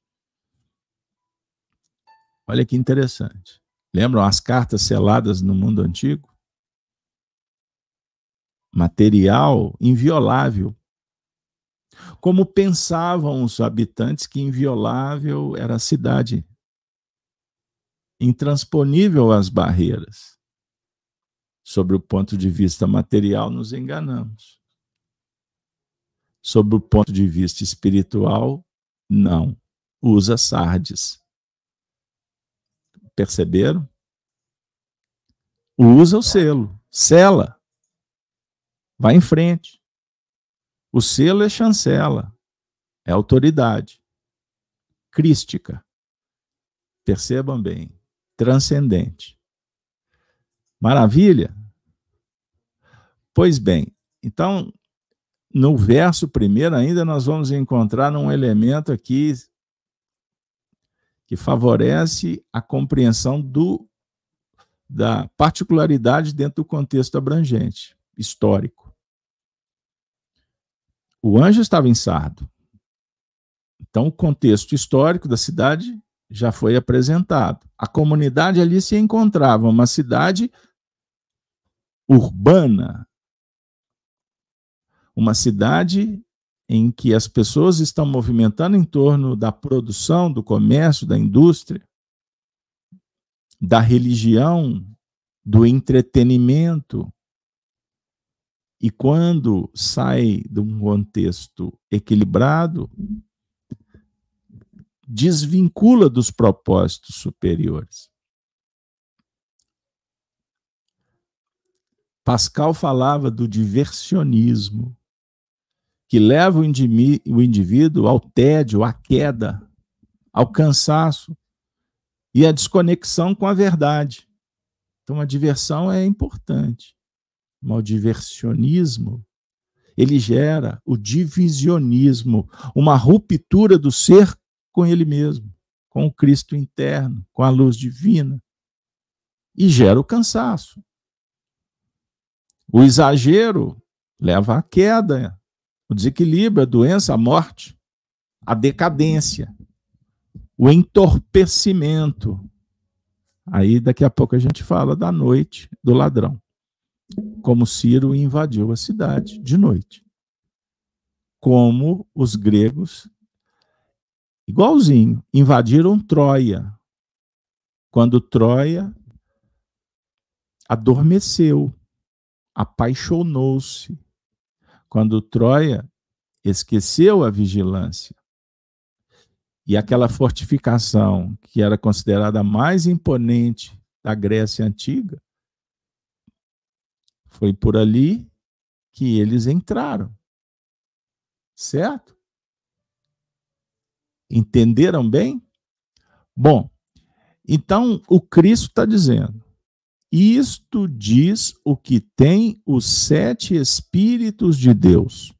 Olha que interessante. Lembram as cartas seladas no mundo antigo? Material inviolável. Como pensavam os habitantes que inviolável era a cidade intransponível às barreiras. Sobre o ponto de vista material, nos enganamos. Sobre o ponto de vista espiritual, não. Usa sardes. Perceberam? Usa o selo, sela. Vai em frente. O selo é chancela, é autoridade crística. Percebam bem transcendente. Maravilha? Pois bem, então, no verso primeiro ainda nós vamos encontrar um elemento aqui que favorece a compreensão do, da particularidade dentro do contexto abrangente, histórico. O anjo estava em Sardo. Então, o contexto histórico da cidade já foi apresentado. A comunidade ali se encontrava, uma cidade urbana, uma cidade em que as pessoas estão movimentando em torno da produção, do comércio, da indústria, da religião, do entretenimento. E quando sai de um contexto equilibrado, desvincula dos propósitos superiores. Pascal falava do diversionismo, que leva o indivíduo ao tédio, à queda, ao cansaço e à desconexão com a verdade. Então, a diversão é importante, mas o diversionismo ele gera o divisionismo, uma ruptura do ser com ele mesmo, com o Cristo interno, com a luz divina. E gera o cansaço. O exagero leva à queda, o desequilíbrio, a doença, a morte, a decadência, o entorpecimento. Aí daqui a pouco a gente fala da noite do ladrão. Como Ciro invadiu a cidade de noite. Como os gregos, igualzinho, invadiram Troia. Quando Troia adormeceu, apaixonou-se. Quando Troia esqueceu a vigilância. E aquela fortificação, que era considerada a mais imponente da Grécia Antiga, foi por ali que eles entraram. Certo? Entenderam bem? Bom, então o Cristo está dizendo: isto diz o que tem os sete Espíritos de Deus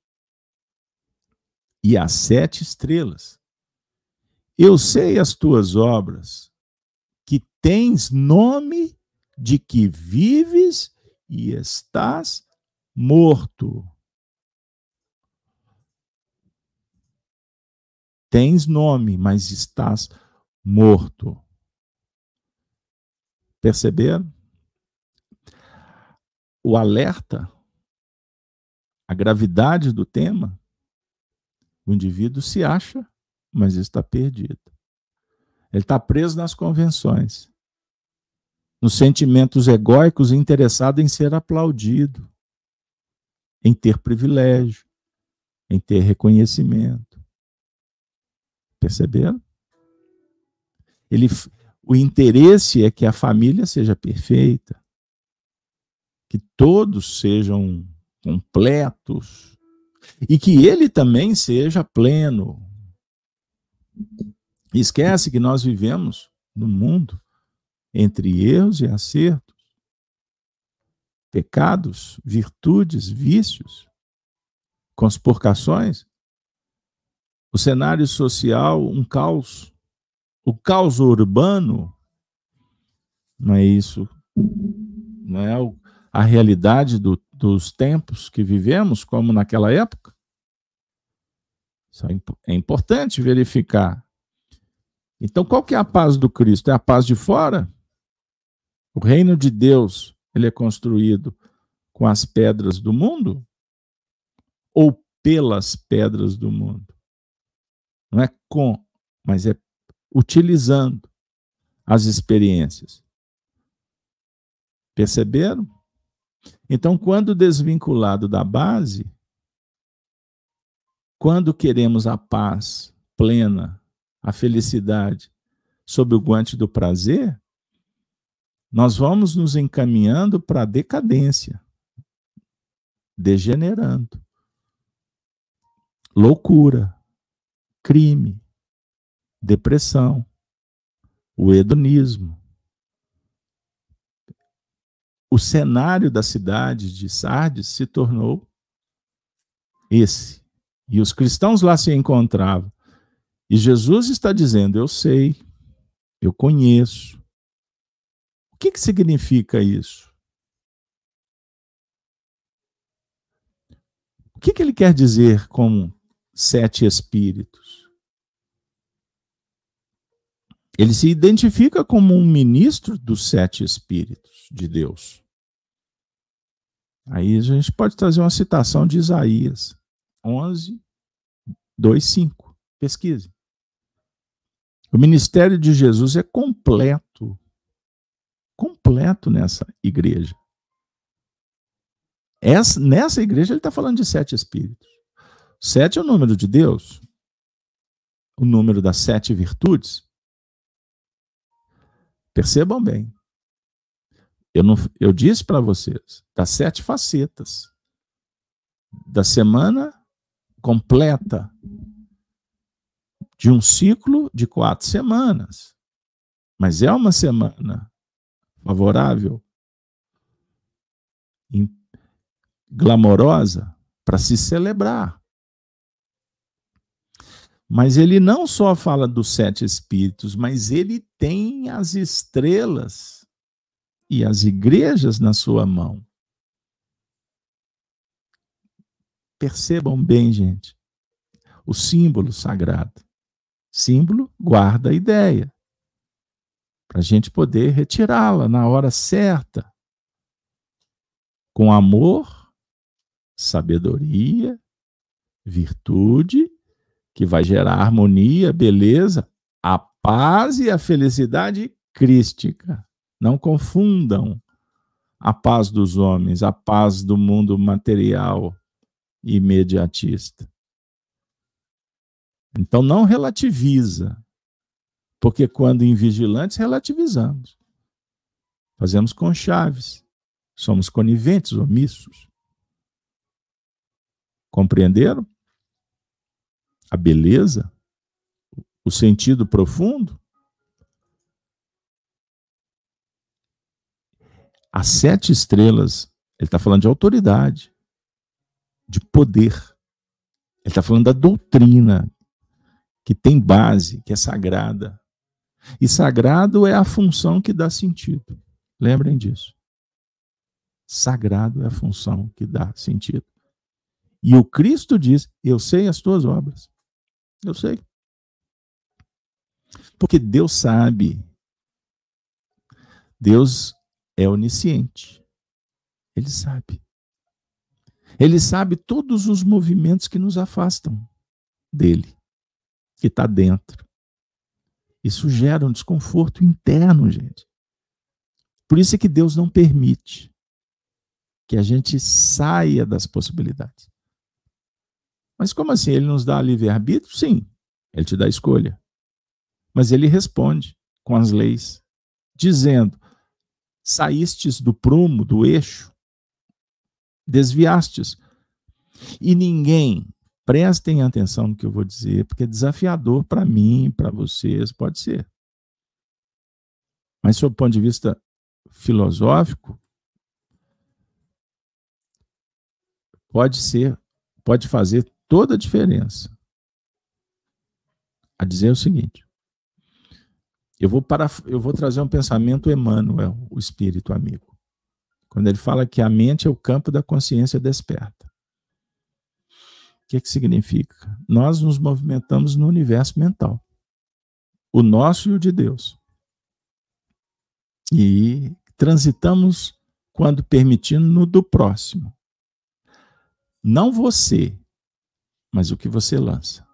e as sete estrelas. Eu sei as tuas obras, que tens nome de que vives e estás morto. Tens nome, mas estás morto. Perceberam? O alerta, a gravidade do tema, o indivíduo se acha, mas está perdido. Ele está preso nas convenções, nos sentimentos egóicos interessado em ser aplaudido, em ter privilégio, em ter reconhecimento. Perceberam? Ele, o interesse é que a família seja perfeita, que todos sejam completos, e que ele também seja pleno. Esquece que nós vivemos no mundo entre erros e acertos, pecados, virtudes, vícios, conspurcações, o cenário social, um caos, o caos urbano, não é isso, não é a realidade do, dos tempos que vivemos, como naquela época? É, é importante verificar. Então, qual que é a paz do Cristo? É a paz de fora? O reino de Deus, ele é construído com as pedras do mundo ou pelas pedras do mundo? Não é com, mas é utilizando as experiências. Perceberam? Então, quando desvinculado da base, quando queremos a paz plena, a felicidade, sob o guante do prazer, nós vamos nos encaminhando para a decadência, degenerando. Loucura, crime, depressão, o hedonismo, o cenário da cidade de Sardes se tornou esse. E os cristãos lá se encontravam. E Jesus está dizendo: Eu sei, eu conheço. O que, que significa isso? O que, que ele quer dizer com sete espíritos? Ele se identifica como um ministro dos sete espíritos de Deus. Aí a gente pode trazer uma citação de Isaías 11, 2, 5. Pesquise. O ministério de Jesus é completo. Completo nessa igreja. Essa, nessa igreja ele está falando de sete espíritos. Sete é o número de Deus. O número das sete virtudes. Percebam bem. Eu, não, eu disse para vocês das sete facetas da semana completa de um ciclo de quatro semanas. Mas é uma semana favorável, glamorosa, para se celebrar. Mas ele não só fala dos sete espíritos, mas ele tem as estrelas e as igrejas na sua mão. Percebam bem, gente. o símbolo sagrado. Símbolo guarda a ideia, para a gente poder retirá-la na hora certa, com amor, sabedoria, virtude, que vai gerar harmonia, beleza, a paz e a felicidade crística. Não confundam a paz dos homens, a paz do mundo material e imediatista. Então não relativiza, porque quando invigilantes relativizamos. Fazemos com chaves. Somos coniventes, omissos. Compreenderam? A beleza, o sentido profundo. As sete estrelas, ele está falando de autoridade, de poder. Ele está falando da doutrina, que tem base, que é sagrada. E sagrado é a função que dá sentido. Lembrem disso. Sagrado é a função que dá sentido. E o Cristo diz: Eu sei as tuas obras. Eu sei. Porque Deus sabe. Deus é onisciente. Ele sabe. Ele sabe todos os movimentos que nos afastam dele, que está dentro. Isso gera um desconforto interno, gente. Por isso é que Deus não permite que a gente saia das possibilidades. Mas como assim? Ele nos dá livre-arbítrio? Sim, ele te dá escolha. Mas ele responde com as leis, dizendo: saístes do prumo, do eixo, desviastes. E ninguém, prestem atenção no que eu vou dizer, porque é desafiador para mim, para vocês, pode ser. Mas, sob o ponto de vista filosófico, pode ser, pode fazer toda a diferença. A dizer o seguinte: eu vou, para, eu vou trazer um pensamento Emmanuel, o espírito amigo. Quando ele fala que a mente é o campo da consciência desperta. O que, que significa? Nós nos movimentamos no universo mental. O nosso e o de Deus. E transitamos quando permitindo no do próximo. Não você, mas o que você lança.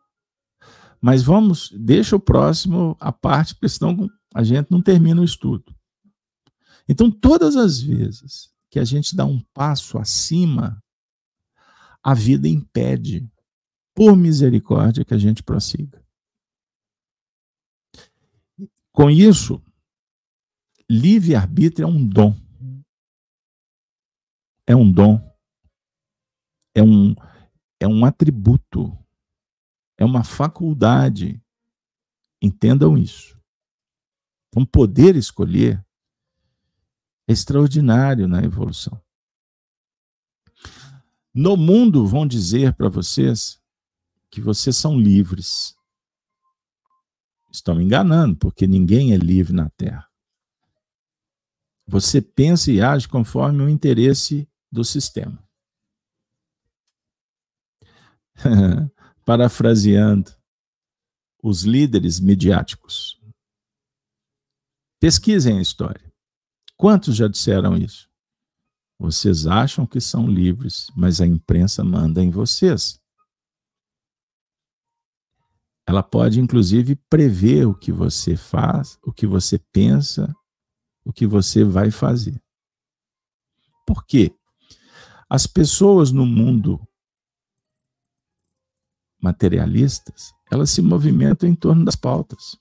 Mas vamos, deixa o próximo a parte, porque senão a gente não termina o estudo. Então, todas as vezes que a gente dá um passo acima, a vida impede, por misericórdia, que a gente prossiga. Com isso, livre-arbítrio é um dom. É um dom. É um, é um atributo é uma faculdade. Entendam isso. Então, poder escolher é extraordinário na evolução. No mundo vão dizer para vocês que vocês são livres. Estão me enganando, porque ninguém é livre na Terra. Você pensa e age conforme o interesse do sistema. parafraseando os líderes midiáticos. Pesquisem a história. Quantos já disseram isso? Vocês acham que são livres, mas a imprensa manda em vocês. Ela pode, inclusive, prever o que você faz, o que você pensa, o que você vai fazer. Por quê? As pessoas no mundo materialistas, elas se movimentam em torno das pautas,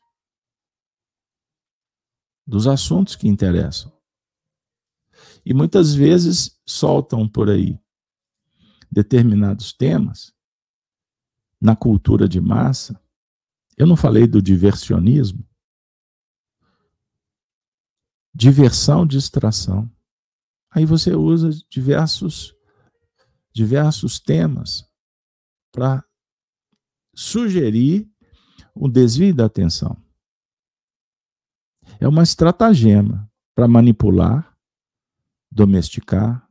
dos assuntos que interessam. E muitas vezes soltam por aí determinados temas na cultura de massa. Eu não falei do diversionismo. Diversão, distração. Aí você usa diversos diversos temas para sugerir um desvio da atenção. É uma estratagema para manipular, domesticar,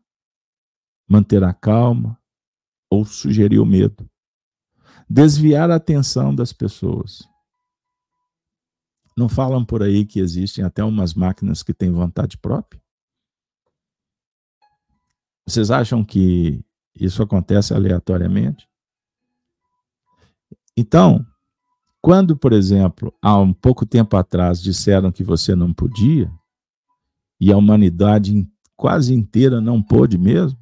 manter a calma ou sugerir o medo. desviar a atenção das pessoas. Não falam por aí que existem até umas máquinas que têm vontade própria? Vocês acham que isso acontece aleatoriamente? Então, quando, por exemplo, há um pouco tempo atrás disseram que você não podia, e a humanidade quase inteira não pôde mesmo,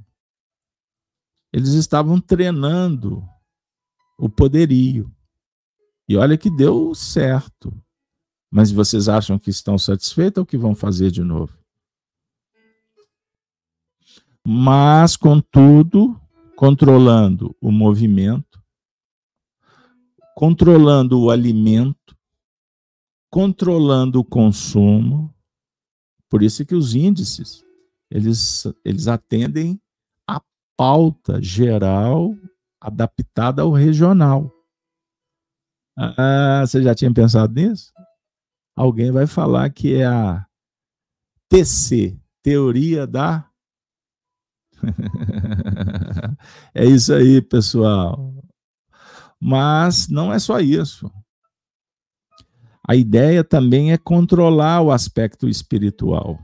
eles estavam treinando o poderio. E olha que deu certo. Mas vocês acham que estão satisfeitos ou que vão fazer de novo? Mas, contudo, controlando o movimento, controlando o alimento, controlando o consumo. Por isso que os índices, eles, eles atendem a pauta geral adaptada ao regional. Ah, você já tinha pensado nisso? alguém vai falar que é a TC, Teoria da. é isso aí, pessoal. Mas não é só isso. A ideia também é controlar o aspecto espiritual.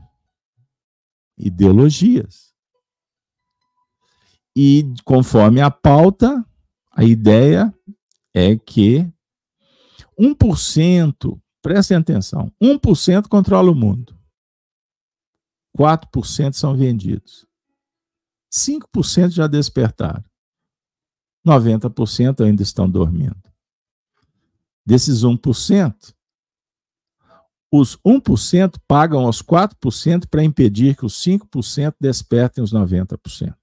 Ideologias. E conforme a pauta, a ideia é que 1% Prestem atenção: 1% controla o mundo, 4% são vendidos, 5% já despertaram, 90% ainda estão dormindo. Desses 1%, os 1% pagam aos 4% para impedir que os 5% despertem os 90%.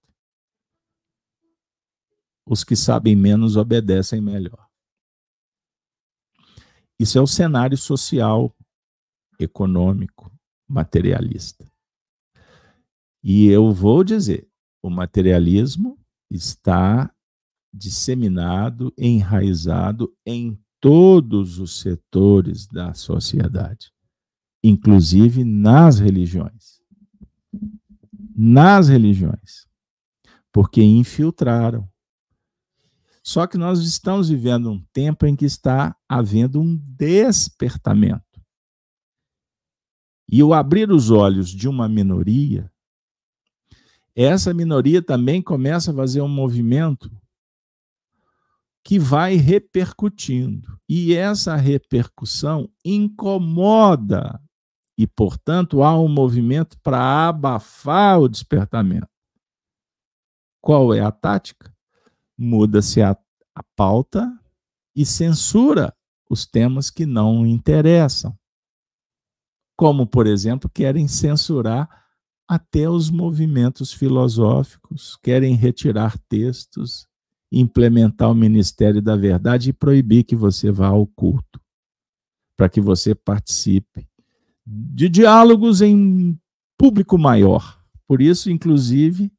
Os que sabem menos obedecem melhor. Isso é o cenário social, econômico, materialista. E eu vou dizer, o materialismo está disseminado, enraizado em todos os setores da sociedade, inclusive nas religiões. Nas religiões. Porque infiltraram só que nós estamos vivendo um tempo em que está havendo um despertamento. E o abrir os olhos de uma minoria, essa minoria também começa a fazer um movimento que vai repercutindo. E essa repercussão incomoda. E, portanto, há um movimento para abafar o despertamento. Qual é a tática? muda-se a, a pauta e censura os temas que não interessam. Como, por exemplo, querem censurar até os movimentos filosóficos, querem retirar textos, implementar o Ministério da Verdade e proibir que você vá ao culto, para que você participe de diálogos em público maior. Por isso, inclusive,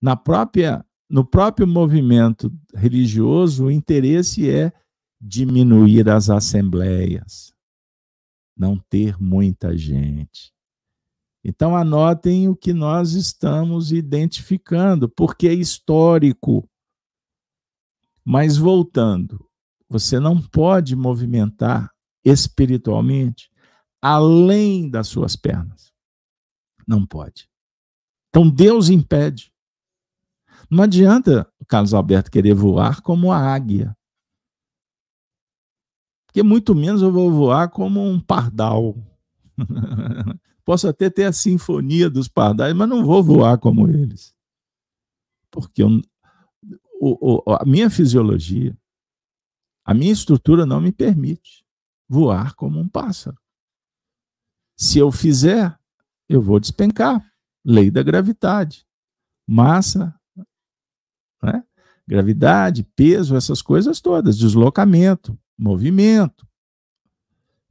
na própria no próprio movimento religioso, o interesse é diminuir as assembleias, não ter muita gente. Então, anotem o que nós estamos identificando, porque é histórico. Mas voltando, você não pode movimentar espiritualmente além das suas pernas. Não pode. Então, Deus impede. Não adianta o Carlos Alberto querer voar como a águia. Porque muito menos eu vou voar como um pardal. Posso até ter a sinfonia dos pardais, mas não vou voar como eles. Porque eu, o, o, a minha fisiologia, a minha estrutura não me permite voar como um pássaro. Se eu fizer, eu vou despencar. Lei da gravidade. Massa né? Gravidade, peso, essas coisas todas, deslocamento, movimento.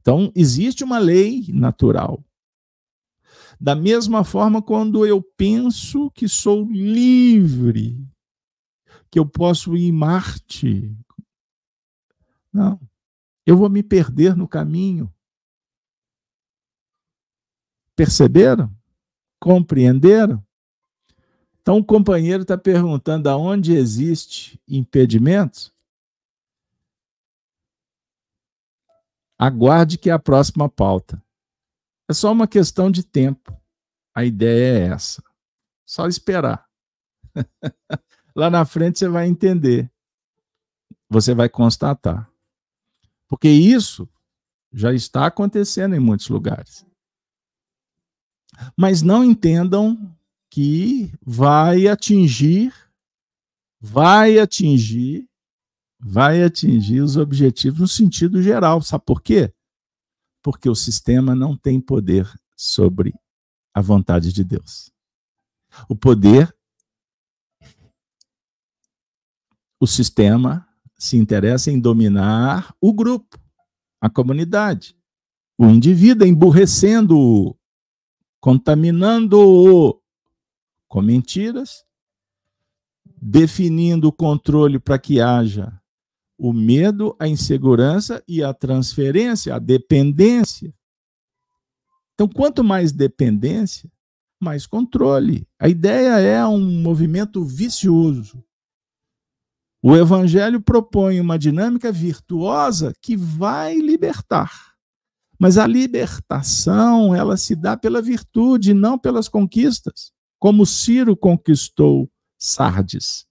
Então, existe uma lei natural. Da mesma forma, quando eu penso que sou livre, que eu posso ir em Marte, não, eu vou me perder no caminho. Perceberam? Compreenderam? Então, o companheiro está perguntando aonde existe impedimentos. Aguarde que é a próxima pauta. É só uma questão de tempo. A ideia é essa. Só esperar. Lá na frente você vai entender. Você vai constatar. Porque isso já está acontecendo em muitos lugares. Mas não entendam que vai atingir, vai atingir, vai atingir os objetivos no sentido geral. Sabe por quê? Porque o sistema não tem poder sobre a vontade de Deus. O poder, o sistema se interessa em dominar o grupo, a comunidade, o indivíduo, emburrecendo-o, contaminando-o com mentiras, definindo o controle para que haja o medo, a insegurança e a transferência, a dependência. Então, quanto mais dependência, mais controle. A ideia é um movimento vicioso. O Evangelho propõe uma dinâmica virtuosa que vai libertar. Mas a libertação, ela se dá pela virtude, não pelas conquistas, como Ciro conquistou Sardes.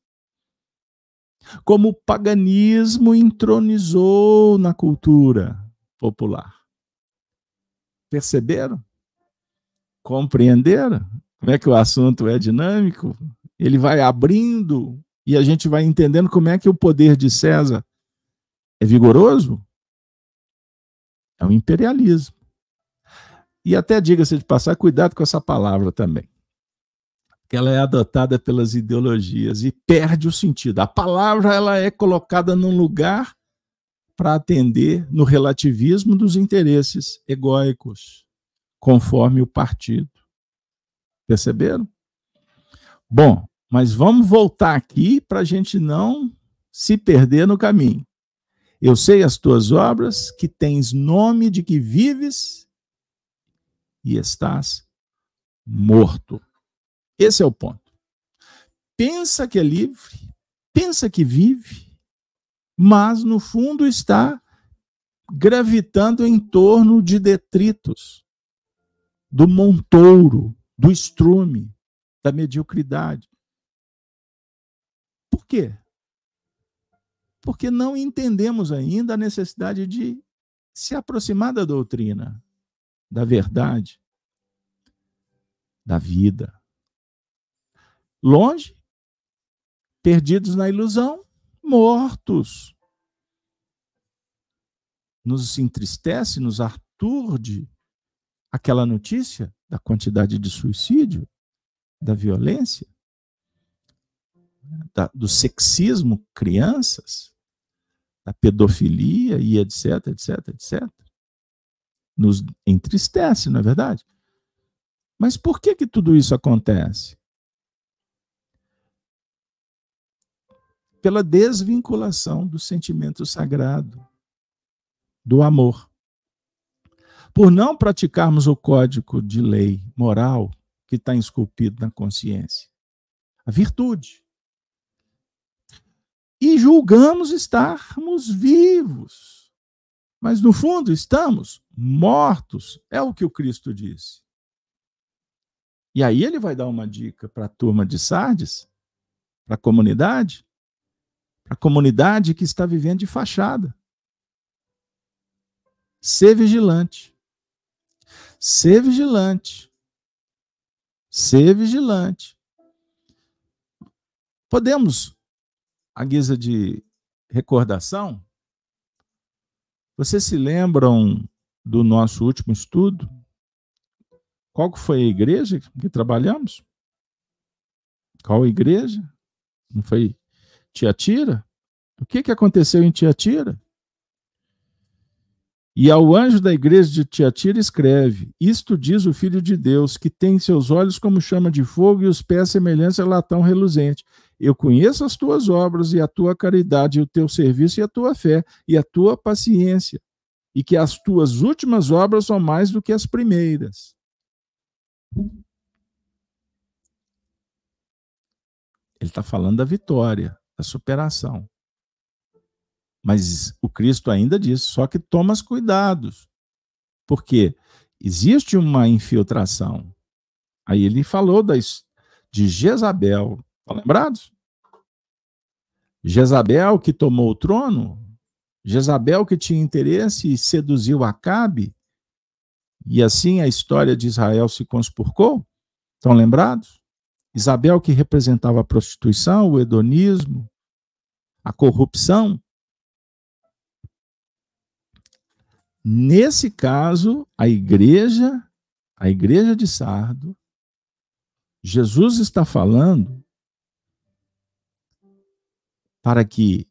Como o paganismo entronizou na cultura popular. Perceberam? Compreenderam? Como é que o assunto é dinâmico? Ele vai abrindo e a gente vai entendendo como é que o poder de César é vigoroso. É o imperialismo. E até diga-se de passar, cuidado com essa palavra também. Que ela é adotada pelas ideologias e perde o sentido. A palavra ela é colocada num lugar para atender no relativismo dos interesses egóicos conforme o partido. Perceberam? Bom, mas vamos voltar aqui para a gente não se perder no caminho. Eu sei as tuas obras, que tens nome de que vives e estás morto. Esse é o ponto. Pensa que é livre, pensa que vive, mas no fundo está gravitando em torno de detritos do montouro, do estrume, da mediocridade. Quê? Porque não entendemos ainda a necessidade de se aproximar da doutrina, da verdade, da vida. Longe, perdidos na ilusão, mortos. Nos entristece, nos aturde aquela notícia da quantidade de suicídio, da violência, da, do sexismo, crianças, da pedofilia e etc, etc, etc. Nos entristece, não é verdade? Mas por que que tudo isso acontece? Pela desvinculação do sentimento sagrado, do amor por não praticarmos o código de lei moral que está esculpido na consciência. A virtude. E julgamos estarmos vivos. Mas no fundo estamos mortos. É o que o Cristo disse. E aí ele vai dar uma dica para a turma de Sardes, para a comunidade, para a comunidade que está vivendo de fachada. Ser vigilante. Ser vigilante. Ser vigilante. Podemos, à guisa de recordação, vocês se lembram do nosso último estudo? Qual foi a igreja que trabalhamos? Qual igreja? Não foi Tiatira? O que, que aconteceu em Tiatira? E ao anjo da igreja de Tiatira escreve: Isto diz o Filho de Deus, que tem seus olhos como chama de fogo e os pés semelhantes a latão reluzente. Eu conheço as tuas obras e a tua caridade, e o teu serviço e a tua fé e a tua paciência, e que as tuas últimas obras são mais do que as primeiras. Ele está falando da vitória, da superação. Mas o Cristo ainda diz: só que tomas cuidados. Porque existe uma infiltração. Aí ele falou das, de Jezabel. Estão lembrados? Jezabel que tomou o trono, Jezabel que tinha interesse e seduziu Acabe, e assim a história de Israel se conspurcou. Estão lembrados? Isabel que representava a prostituição, o hedonismo, a corrupção. Nesse caso, a igreja, a igreja de Sardo, Jesus está falando para que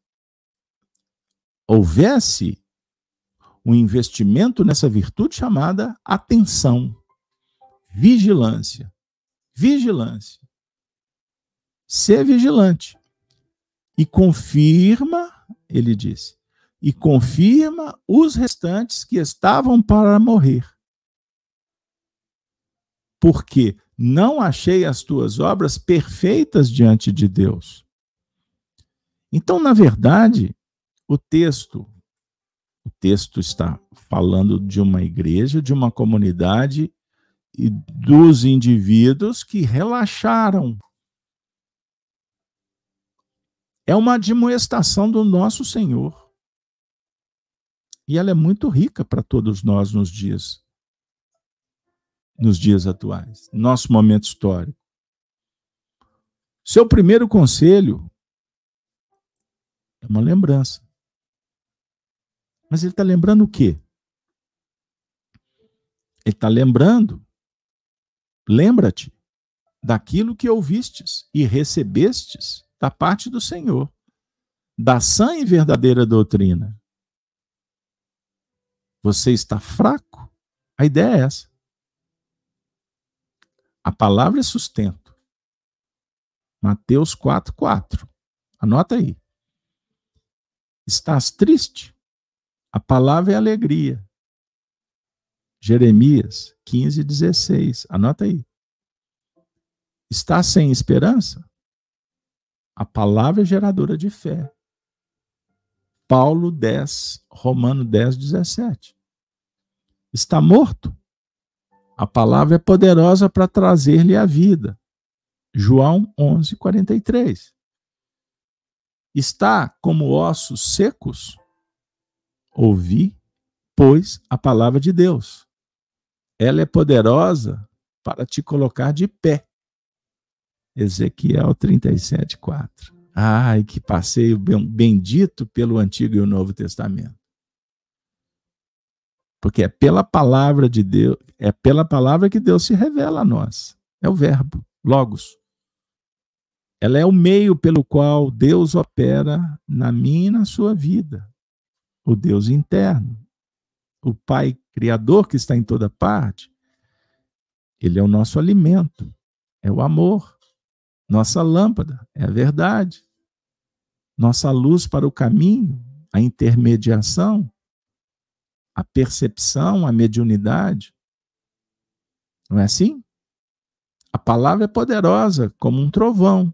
houvesse um investimento nessa virtude chamada atenção, vigilância. Vigilância. Ser vigilante. E confirma, ele disse, e confirma os restantes que estavam para morrer. Porque não achei as tuas obras perfeitas diante de Deus. Então, na verdade, o texto o texto está falando de uma igreja, de uma comunidade e dos indivíduos que relaxaram. É uma admoestação do nosso Senhor. E ela é muito rica para todos nós nos dias nos dias atuais, nosso momento histórico. Seu primeiro conselho é uma lembrança. Mas ele está lembrando o quê? Ele está lembrando, lembra-te daquilo que ouvistes e recebestes da parte do Senhor, da sã e verdadeira doutrina. Você está fraco? A ideia é essa. A palavra é sustento. Mateus 4, 4. Anota aí. Estás triste? A palavra é alegria. Jeremias 15, 16. Anota aí. Está sem esperança? A palavra é geradora de fé. Paulo 10, Romano 10, 17. Está morto? A palavra é poderosa para trazer-lhe a vida. João 11, 43. Está como ossos secos? Ouvi, pois, a palavra de Deus. Ela é poderosa para te colocar de pé. Ezequiel 37, 4. Ai, que passeio bendito pelo Antigo e o Novo Testamento. Porque é pela palavra de Deus, é pela palavra que Deus se revela a nós. É o verbo, logos. Ela é o meio pelo qual Deus opera na minha e na sua vida. O Deus interno, o Pai criador que está em toda parte. Ele é o nosso alimento, é o amor. Nossa lâmpada é a verdade. Nossa luz para o caminho, a intermediação a percepção, a mediunidade. Não é assim? A palavra é poderosa como um trovão.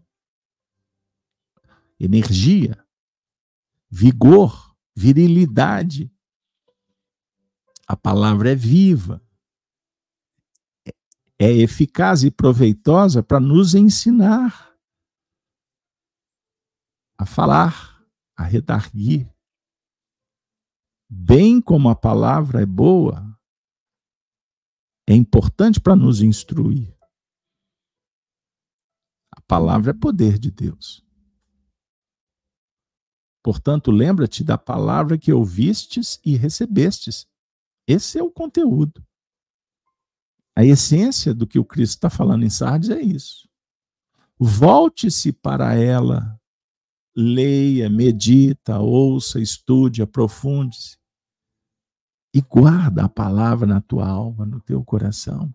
Energia, vigor, virilidade. A palavra é viva, é eficaz e proveitosa para nos ensinar a falar, a redarguir, bem como a palavra é boa, é importante para nos instruir. A palavra é poder de Deus. Portanto, lembra-te da palavra que ouvistes e recebestes. Esse é o conteúdo. A essência do que o Cristo está falando em Sardes é isso. Volte-se para ela, leia, medita, ouça, estude, aprofunde-se e guarda a palavra na tua alma, no teu coração.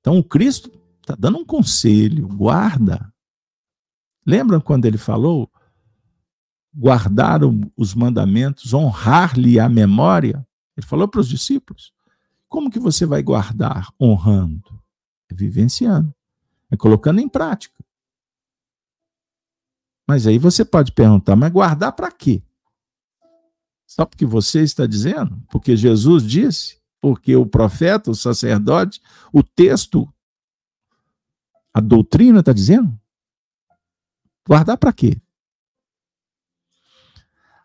Então, o Cristo está dando um conselho, guarda. Lembram quando ele falou? Guardar os mandamentos, honrar-lhe a memória. Ele falou para os discípulos. Como que você vai guardar honrando? É vivenciando, é colocando em prática. Mas aí você pode perguntar, mas guardar para quê? Só porque você está dizendo? Porque Jesus disse? Porque o profeta, o sacerdote, o texto, a doutrina está dizendo? Guardar para quê?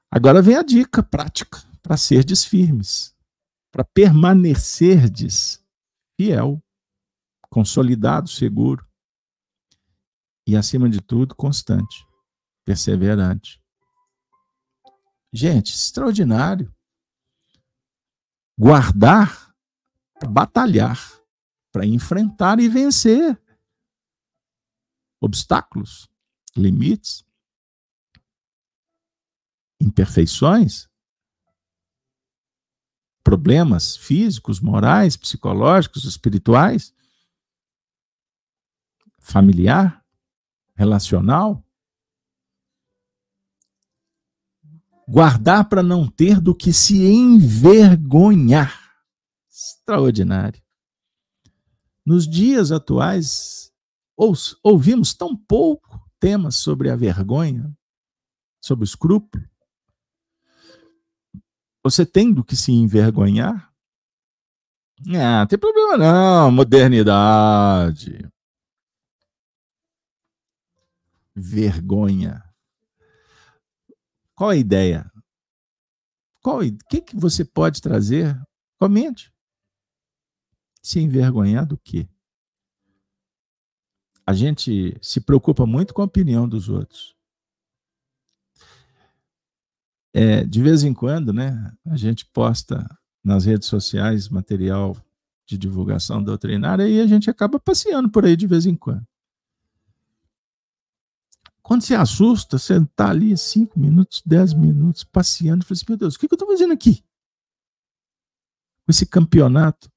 Agora vem a dica prática para serdes firmes, para permanecerdes fiel, consolidado, seguro e, acima de tudo, constante, perseverante. Gente, extraordinário. Guardar, batalhar, para enfrentar e vencer obstáculos, limites, imperfeições, problemas físicos, morais, psicológicos, espirituais, familiar, relacional. Guardar para não ter do que se envergonhar. Extraordinário. Nos dias atuais, ouvimos tão pouco temas sobre a vergonha, sobre o escrúpulo. Você tem do que se envergonhar? Ah, não tem problema não, modernidade. Vergonha. Qual a ideia? Qual o que, que você pode trazer? Comente. Se envergonhar do quê? A gente se preocupa muito com a opinião dos outros. É, de vez em quando, né, a gente posta nas redes sociais material de divulgação doutrinária e a gente acaba passeando por aí de vez em quando. Quando você assusta, você está ali cinco minutos, dez minutos, passeando, e fala assim, meu Deus, o que, eu estou fazendo aqui? Esse campeonato.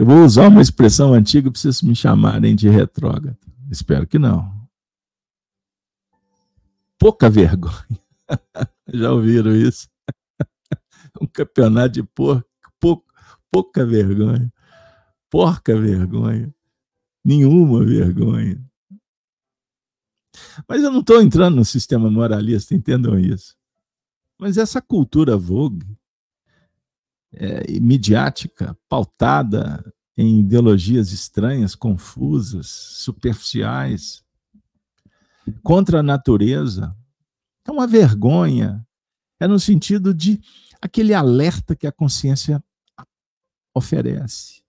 Eu vou usar uma expressão antiga vocês me chamarem de retrógrado. Espero que não pouca vergonha. Já ouviram isso? um campeonato de porco, pouca, pouca vergonha. Porca vergonha. Nenhuma vergonha. Mas eu não estou entrando no sistema moralista, entendam isso. Mas essa cultura vogue, é, midiática, pautada em ideologias estranhas, confusas, superficiais, contra a natureza. É uma vergonha. É no sentido de aquele alerta que a consciência oferece.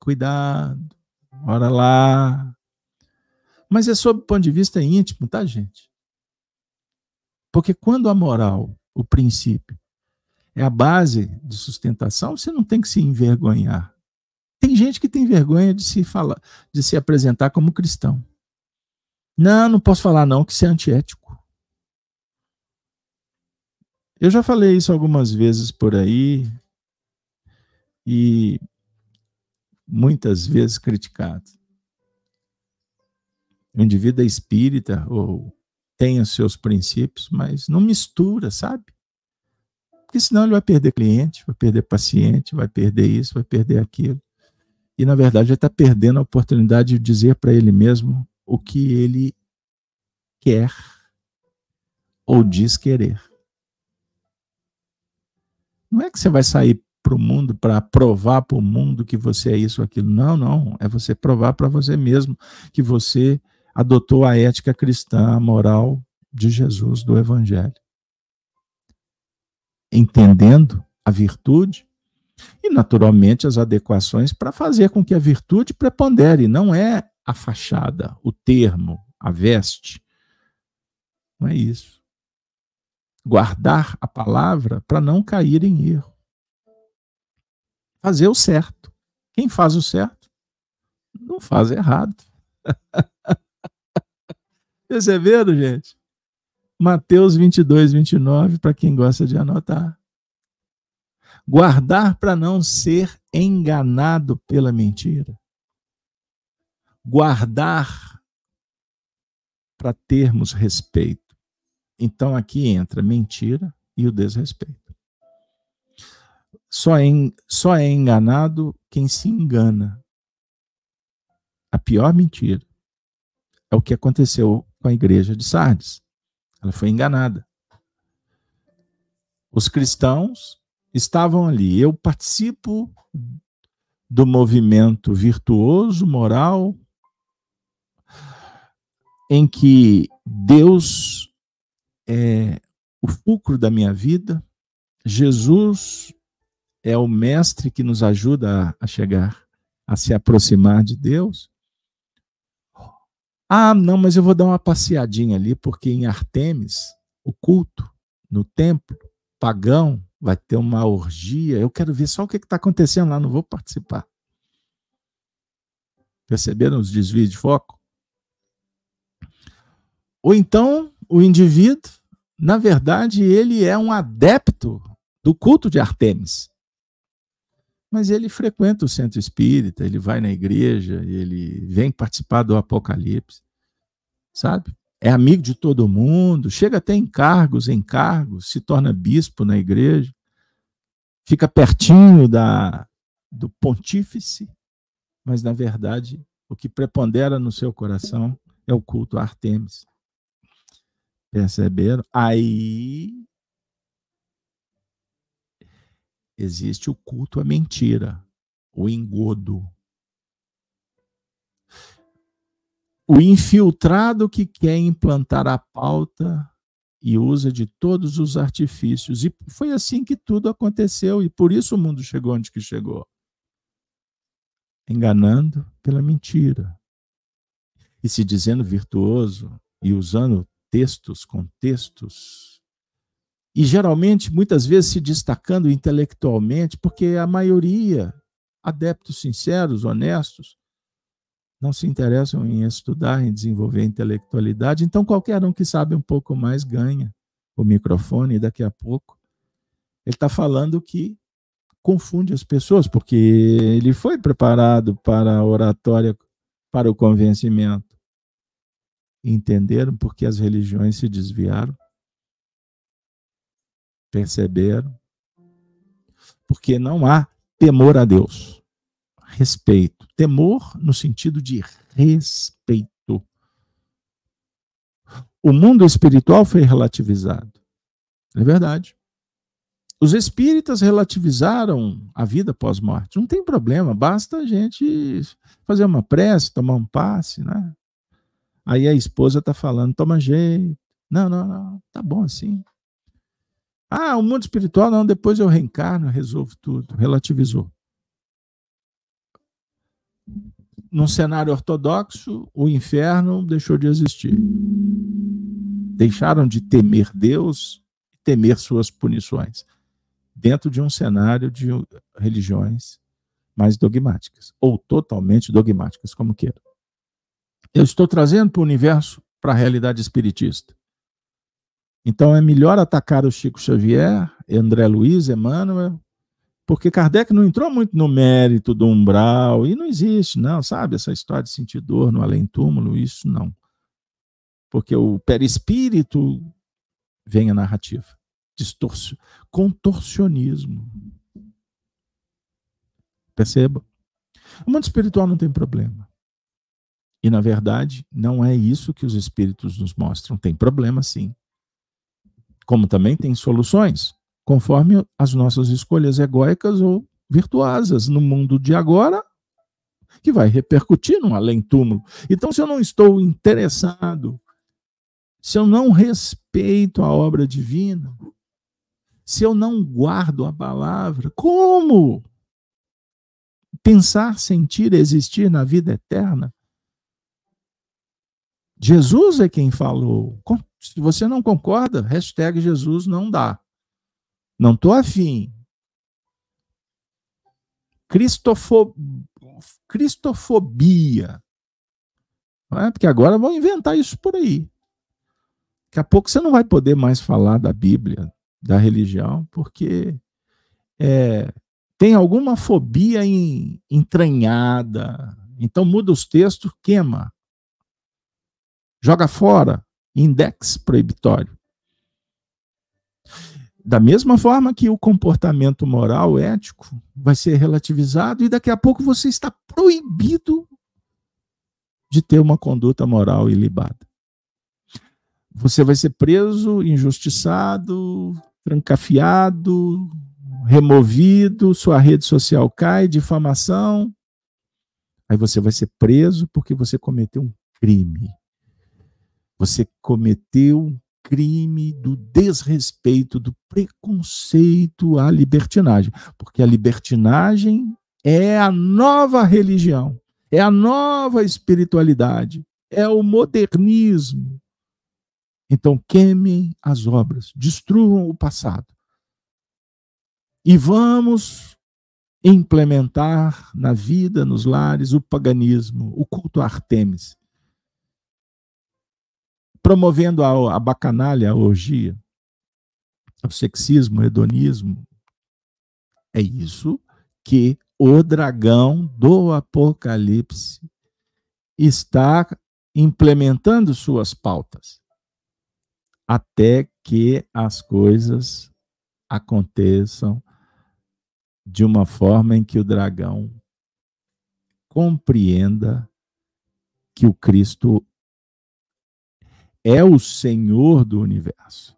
Cuidado, ora lá. Mas é sob o ponto de vista íntimo, tá, gente? Porque quando a moral, o princípio, é a base de sustentação, você não tem que se envergonhar. Tem gente que tem vergonha de se falar, de se apresentar como cristão. Não, não posso falar não, que isso é antiético. Eu já falei isso algumas vezes por aí e muitas vezes criticado. O indivíduo é espírita ou tem os seus princípios, mas não mistura, sabe? Porque senão ele vai perder cliente, vai perder paciente, vai perder isso, vai perder aquilo. E na verdade ele está perdendo a oportunidade de dizer para ele mesmo o que ele quer ou diz querer. Não é que você vai sair para o mundo para provar para o mundo que você é isso ou aquilo. Não, não. É você provar para você mesmo que você adotou a ética cristã, a moral de Jesus, do Evangelho. Entendendo a virtude e, naturalmente, as adequações para fazer com que a virtude prepondere. Não é a fachada, o termo, a veste. Não é isso. Guardar a palavra para não cair em erro. Fazer o certo. Quem faz o certo não faz errado. Perceberam, gente? Mateus 22, 29, para quem gosta de anotar. Guardar para não ser enganado pela mentira guardar para termos respeito. Então aqui entra mentira e o desrespeito. Só é, só é enganado quem se engana. A pior mentira É o que aconteceu com a igreja de Sardes. Ela foi enganada. Os cristãos estavam ali. Eu participo do movimento virtuoso, moral, em que Deus é o fulcro da minha vida, Jesus é o mestre que nos ajuda a chegar, a se aproximar de Deus. Ah, não, mas eu vou dar uma passeadinha ali, porque em Artemis, o culto no templo pagão vai ter uma orgia. Eu quero ver só o que está acontecendo lá, não vou participar. Perceberam os desvios de foco? Ou então, o indivíduo, na verdade, ele é um adepto do culto de Artemis. Mas ele frequenta o centro espírita, ele vai na igreja, ele vem participar do Apocalipse, sabe? É amigo de todo mundo, chega até em cargos, em cargos, se torna bispo na igreja, fica pertinho da, do pontífice, mas na verdade o que prepondera no seu coração é o culto a Artemis. Perceberam? Aí existe o culto à mentira, o engodo. O infiltrado que quer implantar a pauta e usa de todos os artifícios. E foi assim que tudo aconteceu, e por isso o mundo chegou onde que chegou. Enganando pela mentira. E se dizendo virtuoso e usando textos, contextos e geralmente, muitas vezes, se destacando intelectualmente, porque a maioria, adeptos sinceros, honestos, não se interessam em estudar, em desenvolver intelectualidade. Então, qualquer um que sabe um pouco mais ganha o microfone e daqui a pouco ele está falando que confunde as pessoas, porque ele foi preparado para a oratória, para o convencimento. Entenderam porque as religiões se desviaram? Perceberam? Porque não há temor a Deus. Respeito. Temor no sentido de respeito. O mundo espiritual foi relativizado. É verdade. Os espíritas relativizaram a vida pós-morte. Não tem problema, basta a gente fazer uma prece, tomar um passe, né? Aí a esposa está falando, toma jeito. Não, não, não, tá bom assim. Ah, o mundo espiritual, não, depois eu reencarno, resolvo tudo. Relativizou. Num cenário ortodoxo, o inferno deixou de existir. Deixaram de temer Deus e temer suas punições. Dentro de um cenário de religiões mais dogmáticas, ou totalmente dogmáticas, como queira. Eu estou trazendo para o universo, para a realidade espiritista. Então é melhor atacar o Chico Xavier, André Luiz, Emmanuel, porque Kardec não entrou muito no mérito do umbral, e não existe, não, sabe? Essa história de sentir dor no além-túmulo, isso não. Porque o perispírito vem a narrativa. Distorcio, contorcionismo. Perceba? O mundo espiritual não tem problema. E, na verdade, não é isso que os espíritos nos mostram. Tem problema, sim como também tem soluções, conforme as nossas escolhas egóicas ou virtuosas no mundo de agora, que vai repercutir no além-túmulo. Então, se eu não estou interessado, se eu não respeito a obra divina, se eu não guardo a palavra, como pensar, sentir, existir na vida eterna? Jesus é quem falou. Se você não concorda, hashtag Jesus não dá. Não estou afim. Cristofob... Cristofobia. É? Porque agora vão inventar isso por aí. Daqui a pouco você não vai poder mais falar da Bíblia, da religião, porque é, tem alguma fobia em, entranhada. Então muda os textos, queima. Joga fora index proibitório. Da mesma forma que o comportamento moral, ético, vai ser relativizado e daqui a pouco você está proibido de ter uma conduta moral ilibada. Você vai ser preso, injustiçado, trancafiado, removido, sua rede social cai, difamação. Aí você vai ser preso porque você cometeu um crime. Você cometeu um crime do desrespeito, do preconceito à libertinagem. Porque a libertinagem é a nova religião, é a nova espiritualidade, é o modernismo. Então queimem as obras, destruam o passado. E vamos implementar na vida, nos lares, o paganismo, o culto a Artemis promovendo a, a bacanalha, a orgia, o sexismo, o hedonismo. É isso que o dragão do Apocalipse está implementando suas pautas até que as coisas aconteçam de uma forma em que o dragão compreenda que o Cristo é o Senhor do universo,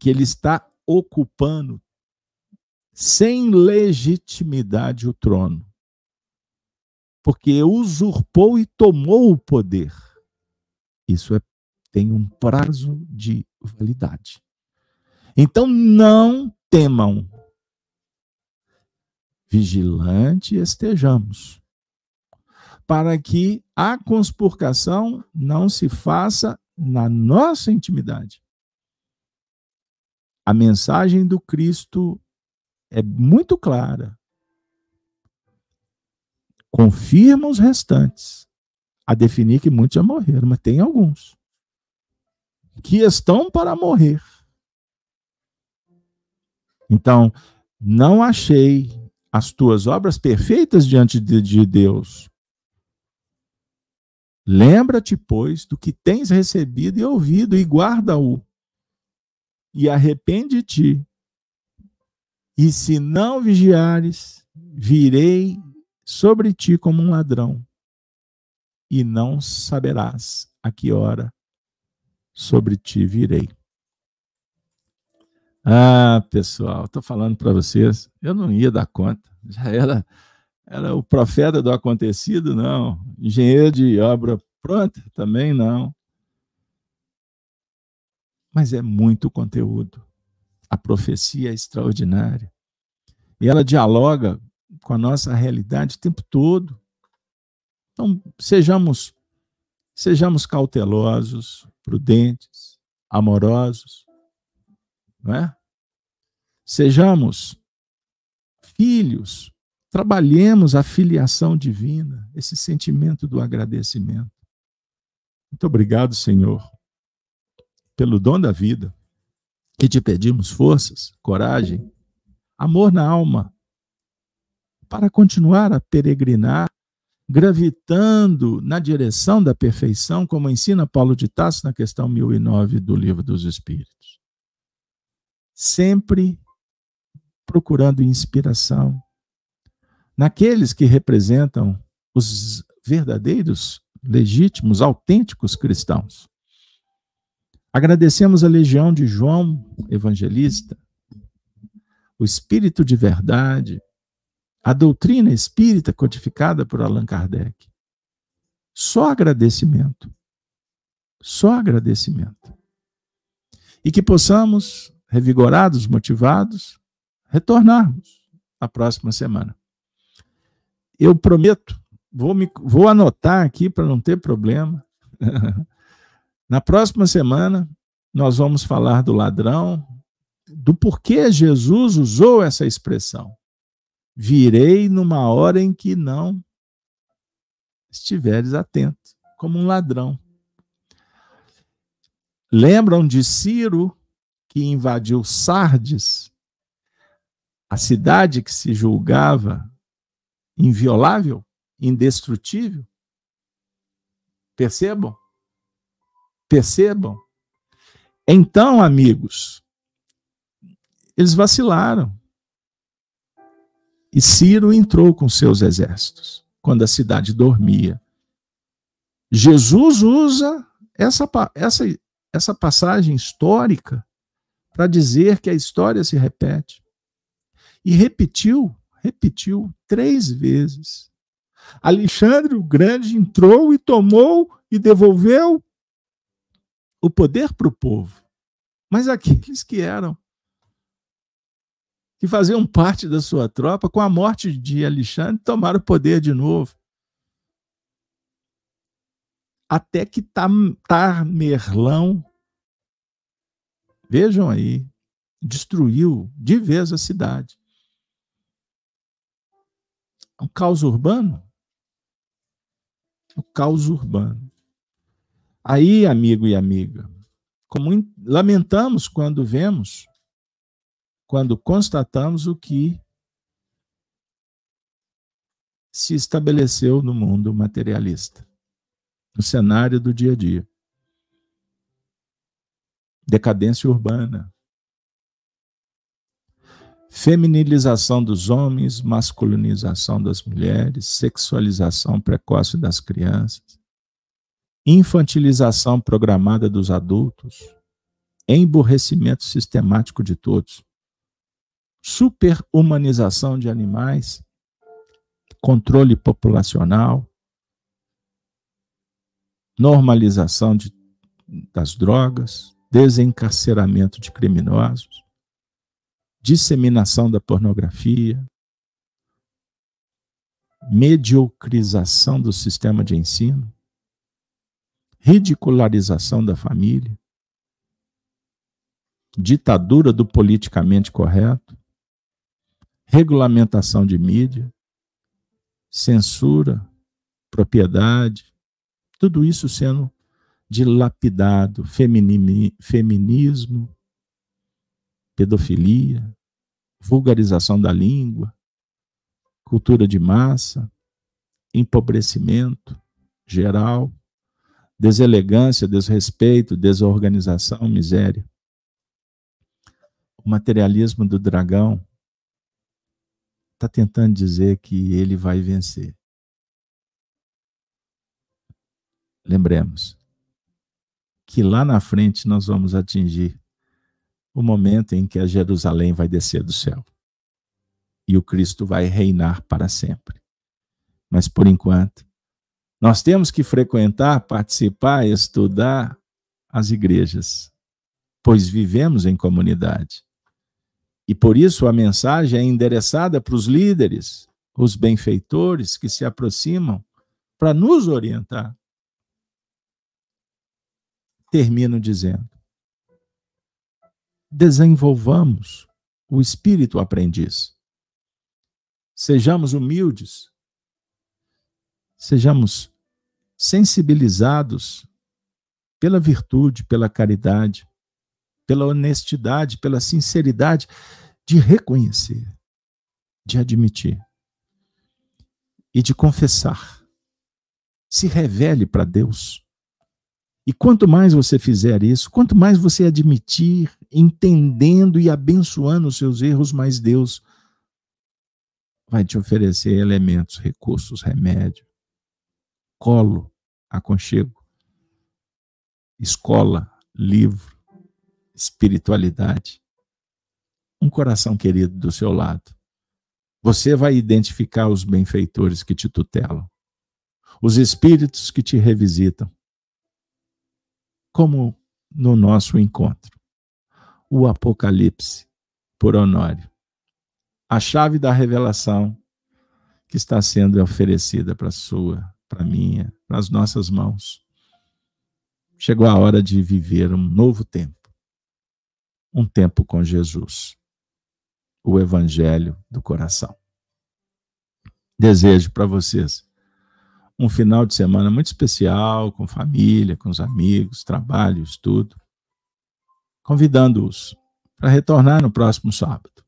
que ele está ocupando sem legitimidade o trono, porque usurpou e tomou o poder. Isso é, tem um prazo de validade. Então não temam. Vigilante estejamos, para que a conspurcação não se faça na nossa intimidade. A mensagem do Cristo é muito clara. Confirma os restantes a definir que muitos já morreram, mas tem alguns que estão para morrer. Então, não achei as tuas obras perfeitas diante de Deus, Lembra-te, pois, do que tens recebido e ouvido, e guarda-o. E arrepende-te. E se não vigiares, virei sobre ti como um ladrão, e não saberás a que hora sobre ti virei. Ah, pessoal, estou falando para vocês, eu não ia dar conta, já era era o profeta do acontecido? Não. Engenheiro de obra pronta? Também não. Mas é muito conteúdo. A profecia é extraordinária. E ela dialoga com a nossa realidade o tempo todo. Então, sejamos sejamos cautelosos, prudentes, amorosos, não é? Sejamos filhos Trabalhemos a filiação divina, esse sentimento do agradecimento. Muito obrigado, Senhor, pelo dom da vida. E te pedimos forças, coragem, amor na alma, para continuar a peregrinar, gravitando na direção da perfeição, como ensina Paulo de Tarso na questão 1009 do Livro dos Espíritos. Sempre procurando inspiração, naqueles que representam os verdadeiros, legítimos, autênticos cristãos. Agradecemos a legião de João Evangelista, o Espírito de Verdade, a doutrina espírita codificada por Allan Kardec. Só agradecimento. Só agradecimento. E que possamos, revigorados, motivados, retornarmos na próxima semana eu prometo, vou, me, vou anotar aqui para não ter problema. Na próxima semana, nós vamos falar do ladrão, do porquê Jesus usou essa expressão. Virei numa hora em que não estiveres atento, como um ladrão. Lembram de Ciro, que invadiu Sardes, a cidade que se julgava inviolável, indestrutível. Percebam? Percebam? Então, amigos, eles vacilaram. E Ciro entrou com seus exércitos quando a cidade dormia. Jesus usa essa, essa, essa passagem histórica para dizer que a história se repete. E repetiu, repetiu três vezes. Alexandre o Grande entrou e tomou e devolveu o poder para o povo. Mas aqueles que eram, que faziam parte da sua tropa, com a morte de Alexandre, tomaram o poder de novo. Até que Tamerlão, vejam aí, destruiu de vez a cidade. O caos urbano. O caos urbano. Aí, amigo e amiga, como lamentamos quando vemos, quando constatamos o que se estabeleceu no mundo materialista, no cenário do dia a dia. Decadência urbana, feminilização dos homens, masculinização das mulheres, sexualização precoce das crianças, infantilização programada dos adultos, emburrecimento sistemático de todos, superhumanização de animais, controle populacional, normalização de, das drogas, desencarceramento de criminosos, disseminação da pornografia, mediocrização do sistema de ensino, ridicularização da família, ditadura do politicamente correto, regulamentação de mídia, censura, propriedade, tudo isso sendo dilapidado, feminismo, pedofilia, vulgarização da língua, cultura de massa, empobrecimento geral, deselegância, desrespeito, desorganização, miséria. O materialismo do dragão está tentando dizer que ele vai vencer. Lembremos que lá na frente nós vamos atingir o momento em que a Jerusalém vai descer do céu e o Cristo vai reinar para sempre. Mas por enquanto, nós temos que frequentar, participar, estudar as igrejas, pois vivemos em comunidade. E por isso a mensagem é endereçada para os líderes, os benfeitores que se aproximam para nos orientar. Termino dizendo: desenvolvamos o espírito aprendiz. Sejamos humildes, sejamos sensibilizados pela virtude, pela caridade, pela honestidade, pela sinceridade de reconhecer, de admitir e de confessar. Se revele para Deus. E quanto mais você fizer isso, quanto mais você admitir, entendendo e abençoando os seus erros, mais Deus vai te oferecer elementos, recursos, remédio, colo, aconchego, escola, livro, espiritualidade. Um coração querido do seu lado. Você vai identificar os benfeitores que te tutelam, os espíritos que te revisitam, como no nosso encontro. O Apocalipse, por Honório. A chave da revelação que está sendo oferecida para sua para minha, para as nossas mãos. Chegou a hora de viver um novo tempo. Um tempo com Jesus. O Evangelho do coração. Desejo para vocês um final de semana muito especial, com família, com os amigos, trabalho, estudo. Convidando-os para retornar no próximo sábado.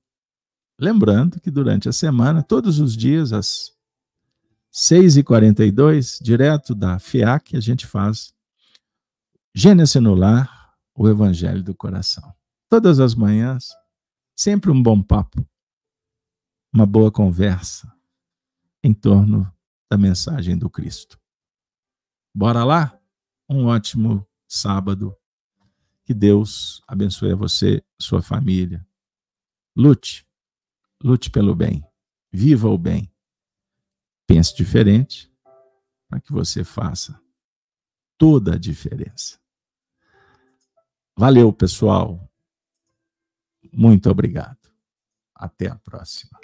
Lembrando que durante a semana, todos os dias, às 6h42, direto da FIAC, a gente faz Gênesis no Lar, o Evangelho do Coração. Todas as manhãs, sempre um bom papo, uma boa conversa em torno da mensagem do Cristo. Bora lá? Um ótimo sábado. Que Deus abençoe a você, sua família. Lute. Lute pelo bem. Viva o bem. Pense diferente para que você faça toda a diferença. Valeu, pessoal. Muito obrigado. Até a próxima.